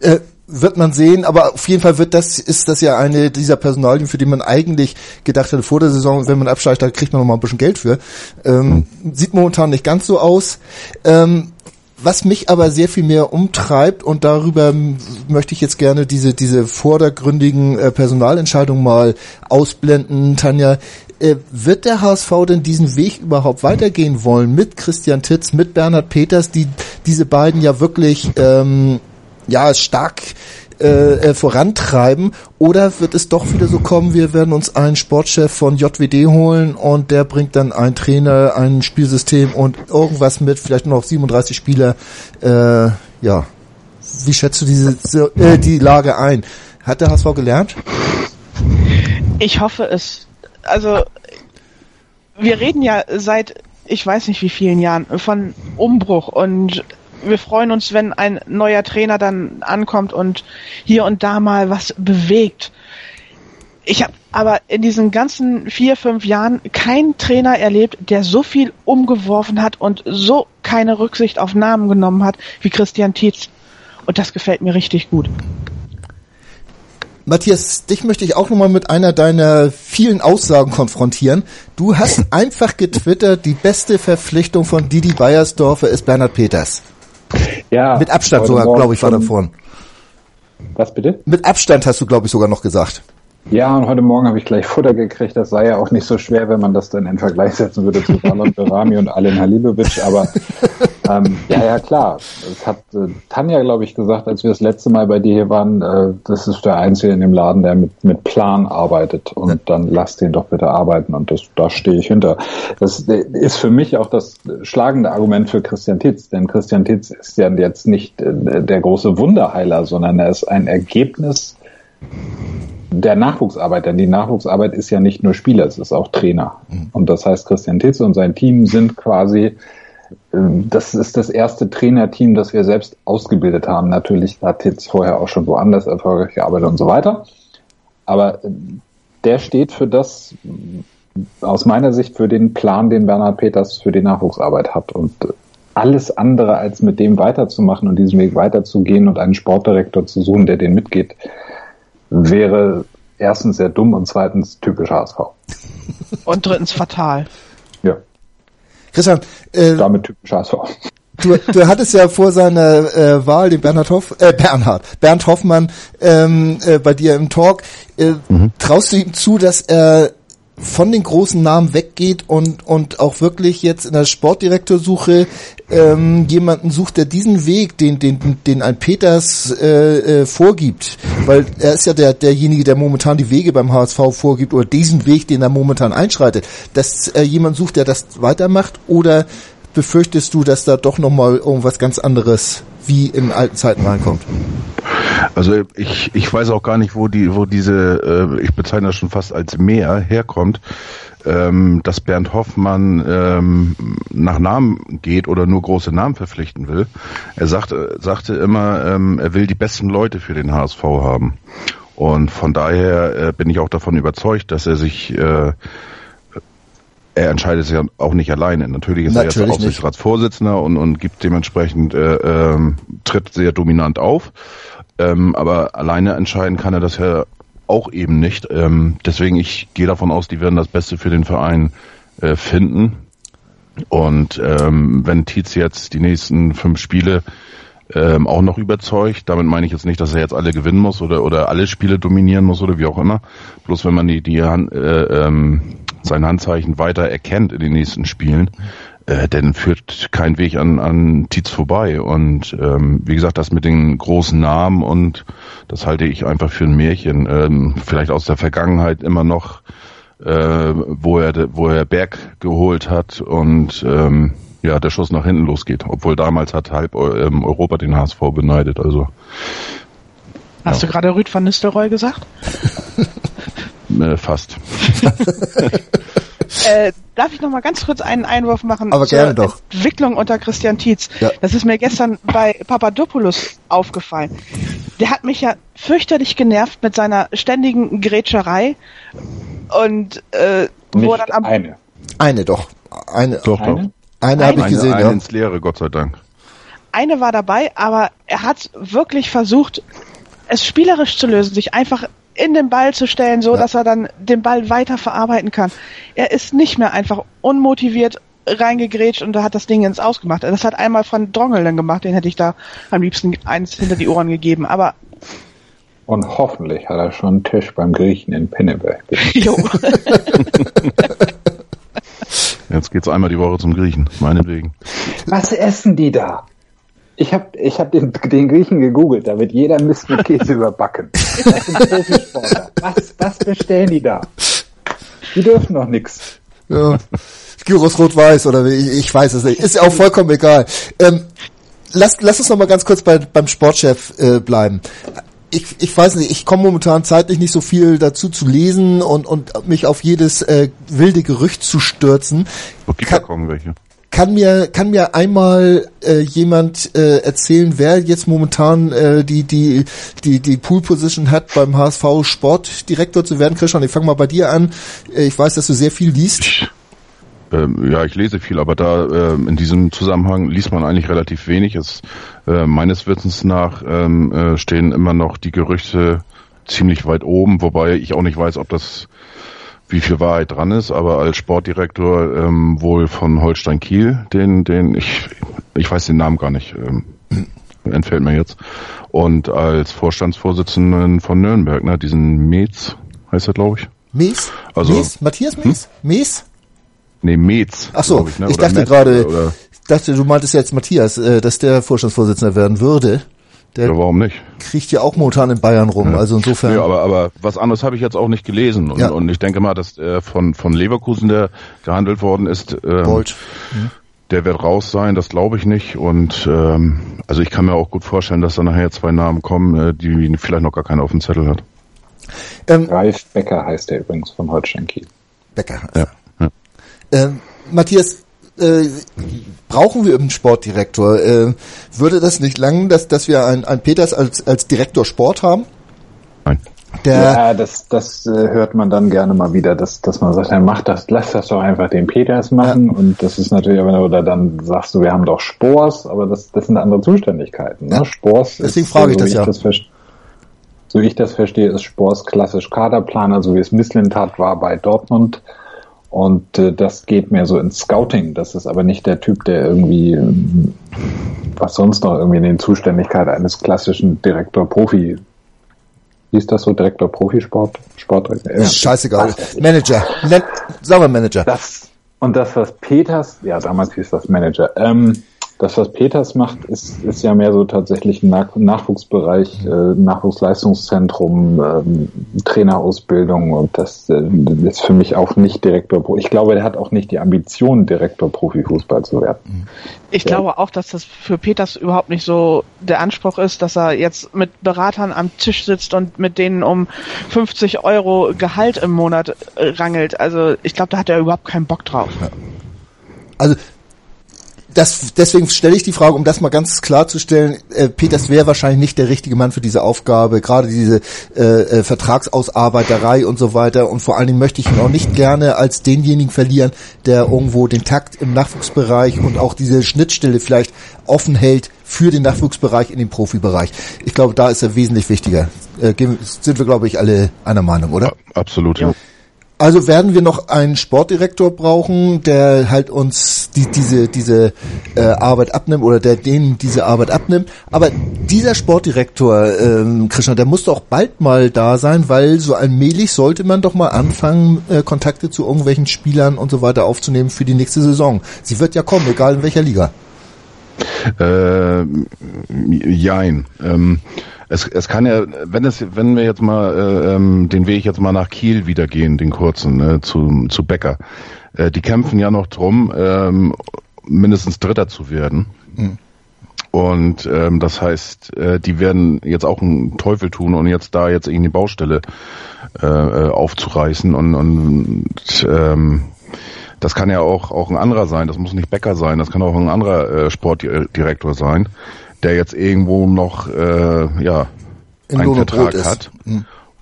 Äh, wird man sehen, aber auf jeden Fall wird das, ist das ja eine dieser Personalien, für die man eigentlich gedacht hatte vor der Saison, wenn man absteigt, da kriegt man noch mal ein bisschen Geld für. Ähm, sieht momentan nicht ganz so aus. Ähm, was mich aber sehr viel mehr umtreibt und darüber möchte ich jetzt gerne diese diese vordergründigen äh, Personalentscheidungen mal ausblenden, Tanja. Äh, wird der HSV denn diesen Weg überhaupt weitergehen wollen mit Christian Titz, mit Bernhard Peters, die diese beiden ja wirklich ähm, ja stark äh, äh, vorantreiben oder wird es doch wieder so kommen, wir werden uns einen Sportchef von JWD holen und der bringt dann einen Trainer, ein Spielsystem und irgendwas mit, vielleicht noch 37 Spieler. Äh, ja, wie schätzt du diese äh, die Lage ein? Hat der HSV gelernt? Ich hoffe es. Also, wir reden ja seit, ich weiß nicht wie vielen Jahren, von Umbruch und wir freuen uns, wenn ein neuer Trainer dann ankommt und hier und da mal was bewegt. Ich habe aber in diesen ganzen vier, fünf Jahren keinen Trainer erlebt, der so viel umgeworfen hat und so keine Rücksicht auf Namen genommen hat wie Christian Tietz. Und das gefällt mir richtig gut. Matthias, dich möchte ich auch nochmal mit einer deiner vielen Aussagen konfrontieren. Du hast einfach getwittert, die beste Verpflichtung von Didi Beiersdorfer ist Bernhard Peters. Ja. Mit Abstand sogar, glaube ich, war schon- davon. Was bitte? Mit Abstand hast du, glaube ich, sogar noch gesagt. Ja, und heute Morgen habe ich gleich Futter gekriegt. Das sei ja auch nicht so schwer, wenn man das dann in Vergleich setzen würde zu Balon Berami und Alen Halilovic. Aber ähm, ja, ja, klar. Das hat äh, Tanja, glaube ich, gesagt, als wir das letzte Mal bei dir hier waren. Äh, das ist der Einzige in dem Laden, der mit, mit Plan arbeitet. Und dann lasst ihn doch bitte arbeiten. Und das, da stehe ich hinter. Das äh, ist für mich auch das schlagende Argument für Christian Titz. Denn Christian Titz ist ja jetzt nicht äh, der große Wunderheiler, sondern er ist ein Ergebnis der Nachwuchsarbeit, denn die Nachwuchsarbeit ist ja nicht nur Spieler, es ist auch Trainer. Und das heißt, Christian Titze und sein Team sind quasi ähm, das ist das erste Trainerteam, das wir selbst ausgebildet haben. Natürlich hat jetzt vorher auch schon woanders erfolgreich gearbeitet und so weiter. Aber äh, der steht für das, aus meiner Sicht, für den Plan, den Bernhard Peters für die Nachwuchsarbeit hat. Und äh, alles andere als mit dem weiterzumachen und diesen Weg weiterzugehen und einen Sportdirektor zu suchen, der den mitgeht, wäre erstens sehr dumm und zweitens typisch HSV. Und drittens fatal. Ja. Christian, äh, damit typisch HSV. Du, du hattest ja vor seiner äh, Wahl den Bernhard Hoff, äh, Bernhard, Bernd Hoffmann ähm, äh, bei dir im Talk. Äh, mhm. Traust du ihm zu, dass er von den großen Namen weggeht und und auch wirklich jetzt in der Sportdirektorsuche ähm, jemanden sucht, der diesen Weg, den den den ein Peters äh, äh, vorgibt, weil er ist ja der derjenige, der momentan die Wege beim HSV vorgibt oder diesen Weg, den er momentan einschreitet, dass äh, jemand sucht, der das weitermacht oder befürchtest du, dass da doch nochmal irgendwas ganz anderes wie in alten Zeiten reinkommt? Also ich, ich weiß auch gar nicht, wo die, wo diese, äh, ich bezeichne das schon fast als Meer herkommt, ähm, dass Bernd Hoffmann ähm, nach Namen geht oder nur große Namen verpflichten will. Er sagte, sagte immer, ähm, er will die besten Leute für den HSV haben. Und von daher äh, bin ich auch davon überzeugt, dass er sich äh, er entscheidet sich ja auch nicht alleine. Natürlich ist Natürlich er jetzt Aufsichtsratsvorsitzender und, und gibt dementsprechend äh, ähm, tritt sehr dominant auf. Ähm, aber alleine entscheiden kann er das ja auch eben nicht. Ähm, deswegen ich gehe davon aus, die werden das Beste für den Verein äh, finden. Und ähm, wenn Tietz jetzt die nächsten fünf Spiele ähm, auch noch überzeugt. Damit meine ich jetzt nicht, dass er jetzt alle gewinnen muss oder oder alle Spiele dominieren muss oder wie auch immer. Bloß wenn man die die äh, ähm, sein Handzeichen weiter erkennt in den nächsten Spielen, äh, dann führt kein Weg an, an Tietz vorbei. Und ähm, wie gesagt, das mit den großen Namen und das halte ich einfach für ein Märchen. Ähm, vielleicht aus der Vergangenheit immer noch, äh, wo er wo er Berg geholt hat und ähm, ja, der Schuss nach hinten losgeht. Obwohl damals hat halb ähm, Europa den HSV beneidet. Also Hast ja. du gerade Rüd van Nistelrooy gesagt? äh, fast. äh, darf ich noch mal ganz kurz einen Einwurf machen Aber gerne doch. Entwicklung unter Christian Tietz? Ja. Das ist mir gestern bei Papadopoulos aufgefallen. Der hat mich ja fürchterlich genervt mit seiner ständigen Grätscherei und äh, wo dann am eine. Eine doch. Eine. Doch, eine? doch. Eine, eine habe ich gesehen, eine ja. ins Leere, Gott sei Dank. Eine war dabei, aber er hat wirklich versucht, es spielerisch zu lösen, sich einfach in den Ball zu stellen, so ja. dass er dann den Ball weiter verarbeiten kann. Er ist nicht mehr einfach unmotiviert reingegrätscht und da hat das Ding ins Ausgemacht. Das hat einmal von Drongel dann gemacht, den hätte ich da am liebsten eins hinter die Ohren gegeben, aber und hoffentlich hat er schon einen Tisch beim Griechen in Pinneberg. Jo. Jetzt geht's einmal die Woche zum Griechen, meinetwegen. Was essen die da? Ich habe ich hab den, den Griechen gegoogelt, da wird jeder Mist mit Käse überbacken. Das sind Profisportler. Was, was bestellen die da? Die dürfen noch nix. Ja. Gyros rot-weiß oder wie, ich, ich weiß es nicht. Ist ja auch vollkommen egal. Ähm, lass, lass uns noch mal ganz kurz bei, beim Sportchef äh, bleiben. Ich, ich weiß nicht, ich komme momentan zeitlich nicht so viel dazu zu lesen und, und mich auf jedes äh, wilde Gerücht zu stürzen. Okay, da kommen welche. Kann mir, kann mir einmal äh, jemand äh, erzählen, wer jetzt momentan äh, die, die, die, die Pool-Position hat, beim HSV Sportdirektor zu werden? Christian, ich fange mal bei dir an. Äh, ich weiß, dass du sehr viel liest. Ähm, ja, ich lese viel, aber da äh, in diesem Zusammenhang liest man eigentlich relativ wenig. Es, äh, meines Wissens nach ähm, äh, stehen immer noch die Gerüchte ziemlich weit oben, wobei ich auch nicht weiß, ob das wie viel Wahrheit dran ist, aber als Sportdirektor ähm, wohl von Holstein Kiel, den, den ich, ich weiß den Namen gar nicht, ähm, entfällt mir jetzt. Und als Vorstandsvorsitzenden von Nürnberg, ne, diesen Metz heißt er, glaube ich. Metz? Also, Metz? Matthias Metz? Hm? Metz? Nee, Metz. Ach so, ich, ne? ich dachte gerade, ich dachte, du meintest jetzt Matthias, äh, dass der Vorstandsvorsitzender werden würde. Der ja, warum nicht? Kriegt ja auch momentan in Bayern rum, ja. also insofern. Ja, aber, aber was anderes habe ich jetzt auch nicht gelesen. Und, ja. und ich denke mal, dass äh, von, von Leverkusen, der gehandelt worden ist, ähm, Gold. Mhm. der wird raus sein, das glaube ich nicht. Und ähm, also ich kann mir auch gut vorstellen, dass da nachher zwei Namen kommen, äh, die vielleicht noch gar keiner auf dem Zettel hat. Ähm, Ralf Becker heißt der übrigens von Holstein Kiel. Becker. Ja. ja. Ähm, Matthias, äh, brauchen wir einen Sportdirektor? Äh, würde das nicht langen, dass, dass wir einen, einen Peters als, als Direktor Sport haben? Nein. Der, Ja, das, das äh, hört man dann gerne mal wieder, dass, dass man sagt, ja, mach das, lass das doch einfach den Peters machen. Und das ist natürlich, oder dann sagst du, wir haben doch Spors, aber das, das sind andere Zuständigkeiten. Ne? Ja. Spors Deswegen ist, frage ich so das ja. verste- so wie ich das verstehe, ist Spors klassisch Kaderplaner, so wie es Misslintat war bei Dortmund. Und äh, das geht mehr so ins Scouting. Das ist aber nicht der Typ, der irgendwie, was sonst noch irgendwie in den Zuständigkeit eines klassischen Direktor-Profi hieß das so, Direktor Profisport? Sportdirektor? Ja. scheißegal. Manager. Nen sagen wir Manager. Das, und das, was Peters, ja, damals hieß das Manager, ähm, das, was Peters macht, ist, ist ja mehr so tatsächlich ein Nach Nachwuchsbereich, äh, Nachwuchsleistungszentrum, ähm, Trainerausbildung und das äh, ist für mich auch nicht Direktor. Ich glaube, der hat auch nicht die Ambition, Direktor Profifußball zu werden. Ich Ja. glaube auch, dass das für Peters überhaupt nicht so der Anspruch ist, dass er jetzt mit Beratern am Tisch sitzt und mit denen um 50 Euro Gehalt im Monat äh, rangelt. Also ich glaube, da hat er überhaupt keinen Bock drauf. Also das, deswegen stelle ich die Frage, um das mal ganz klarzustellen, äh, Peters wäre wahrscheinlich nicht der richtige Mann für diese Aufgabe, gerade diese äh, äh, Vertragsausarbeiterei und so weiter. Und vor allen Dingen möchte ich ihn auch nicht gerne als denjenigen verlieren, der irgendwo den Takt im Nachwuchsbereich und auch diese Schnittstelle vielleicht offen hält für den Nachwuchsbereich in den Profibereich. Ich glaube, da ist er wesentlich wichtiger. Äh, sind wir, glaube ich, alle einer Meinung, oder? Absolut, ja. Also werden wir noch einen Sportdirektor brauchen, der halt uns die, diese diese äh, Arbeit abnimmt oder der denen diese Arbeit abnimmt. Aber dieser Sportdirektor, ähm, Christian, der muss doch bald mal da sein, weil so allmählich sollte man doch mal anfangen, äh, Kontakte zu irgendwelchen Spielern und so weiter aufzunehmen für die nächste Saison. Sie wird ja kommen, egal in welcher Liga. Äh, jein. Ähm, es, es kann ja, wenn es, wenn wir jetzt mal äh, ähm, den Weg jetzt mal nach Kiel wieder gehen, den kurzen, äh, zu, zu Becker, äh, die kämpfen ja noch drum, ähm, mindestens Dritter zu werden. Und ähm, das heißt, äh, die werden jetzt auch einen Teufel tun und jetzt da jetzt irgendwie die Baustelle äh, äh, aufzureißen und, und ähm, das kann ja auch auch ein anderer sein. Das muss nicht Becker sein. Das kann auch ein anderer äh, Sportdirektor sein, der jetzt irgendwo noch äh, ja In einen Brot Vertrag ist. hat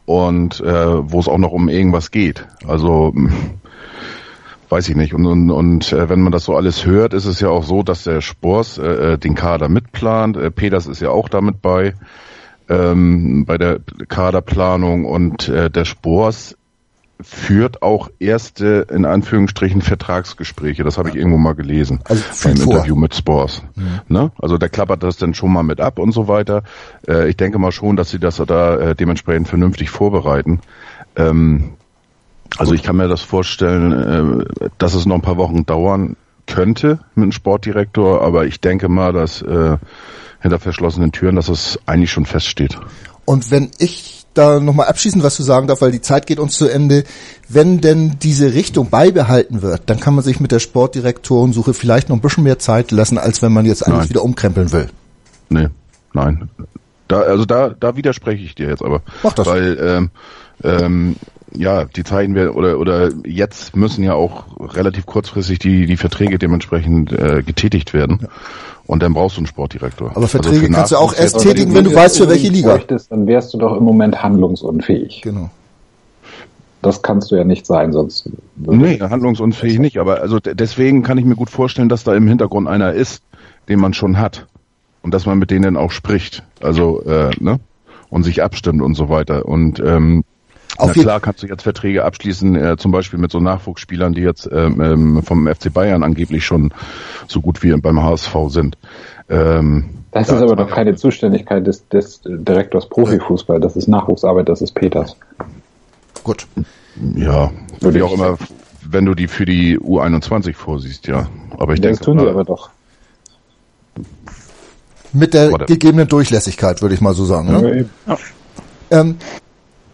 und äh, wo es auch noch um irgendwas geht. Also mh, weiß ich nicht. Und, und, und äh, wenn man das so alles hört, ist es ja auch so, dass der Spors äh, äh, den Kader mitplant. Äh, Peters ist ja auch damit bei ähm, bei der Kaderplanung und äh, der Spors führt auch erste, in Anführungsstrichen, Vertragsgespräche. Das habe ich irgendwo mal gelesen. Also beim vor. Interview mit Spors. Ne? Also der klappert das dann schon mal mit ab und so weiter. Äh, ich denke mal schon, dass sie das da äh, dementsprechend vernünftig vorbereiten. Ähm, also ich kann mir das vorstellen, äh, dass es noch ein paar Wochen dauern könnte mit einem Sportdirektor, aber ich denke mal, dass äh, hinter verschlossenen Türen, dass es eigentlich schon feststeht. Und wenn ich da nochmal abschließend was zu sagen darf, weil die Zeit geht uns zu Ende, wenn denn diese Richtung beibehalten wird, dann kann man sich mit der Sportdirektorensuche vielleicht noch ein bisschen mehr Zeit lassen, als wenn man jetzt alles Nein. wieder umkrempeln will. Nee, nein. Da, also da, da widerspreche ich dir jetzt aber. Mach das. Weil, ähm, ähm, ja, die Zeiten wir oder oder jetzt müssen ja auch relativ kurzfristig die die Verträge dementsprechend äh, getätigt werden. Und dann brauchst du einen Sportdirektor. Aber Verträge für kannst du auch erst tätigen, wenn du weißt, für welche Liga. Bräuchtest, dann wärst du doch im Moment handlungsunfähig. Genau. Das kannst du ja nicht sein, sonst. Nee, handlungsunfähig nicht, aber also de- deswegen kann ich mir gut vorstellen, dass da im Hintergrund einer ist, den man schon hat. Und dass man mit denen auch spricht. Also, äh, ne? Und sich abstimmt und so weiter. Und ähm, Auf na klar kannst du jetzt Verträge abschließen, äh, zum Beispiel mit so Nachwuchsspielern, die jetzt ähm, ähm, vom FC Bayern angeblich schon so gut wie beim HSV sind. Ähm, Das da ist aber doch keine Zuständigkeit des, des Direktors Profifußball. Das ist Nachwuchsarbeit, das ist Peters. Gut. Ja, Würde wie auch immer, wenn du die für die U21 vorsiehst, ja. Aber ich Das denke, tun sie aber doch. Mit der Warte. gegebenen Durchlässigkeit, würde ich mal so sagen. Ne? Ja. Ähm,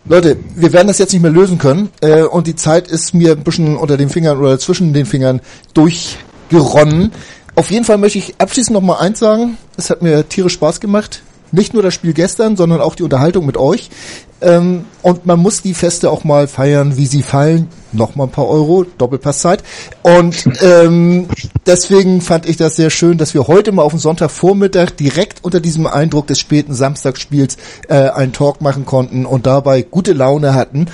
Leute, wir werden das jetzt nicht mehr lösen können äh, und die Zeit ist mir ein bisschen unter den Fingern oder zwischen den Fingern durchgeronnen. Auf jeden Fall möchte ich abschließend noch mal eins sagen. Es hat mir tierisch Spaß gemacht. Nicht nur das Spiel gestern, sondern auch die Unterhaltung mit euch. Ähm, und man muss die Feste auch mal feiern, wie sie fallen. Nochmal ein paar Euro, Doppelpasszeit. Und ähm, deswegen fand ich das sehr schön, dass wir heute mal auf den Sonntagvormittag direkt unter diesem Eindruck des späten Samstagsspiels äh, einen Talk machen konnten und dabei gute Laune hatten.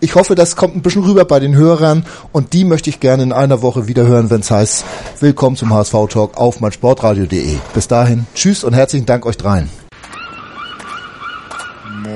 Ich hoffe, das kommt ein bisschen rüber bei den Hörern und die möchte ich gerne in einer Woche wieder hören, wenn es heißt, willkommen zum HSV Talk auf meinsportradio.de. Bis dahin, tschüss und herzlichen Dank euch dreien.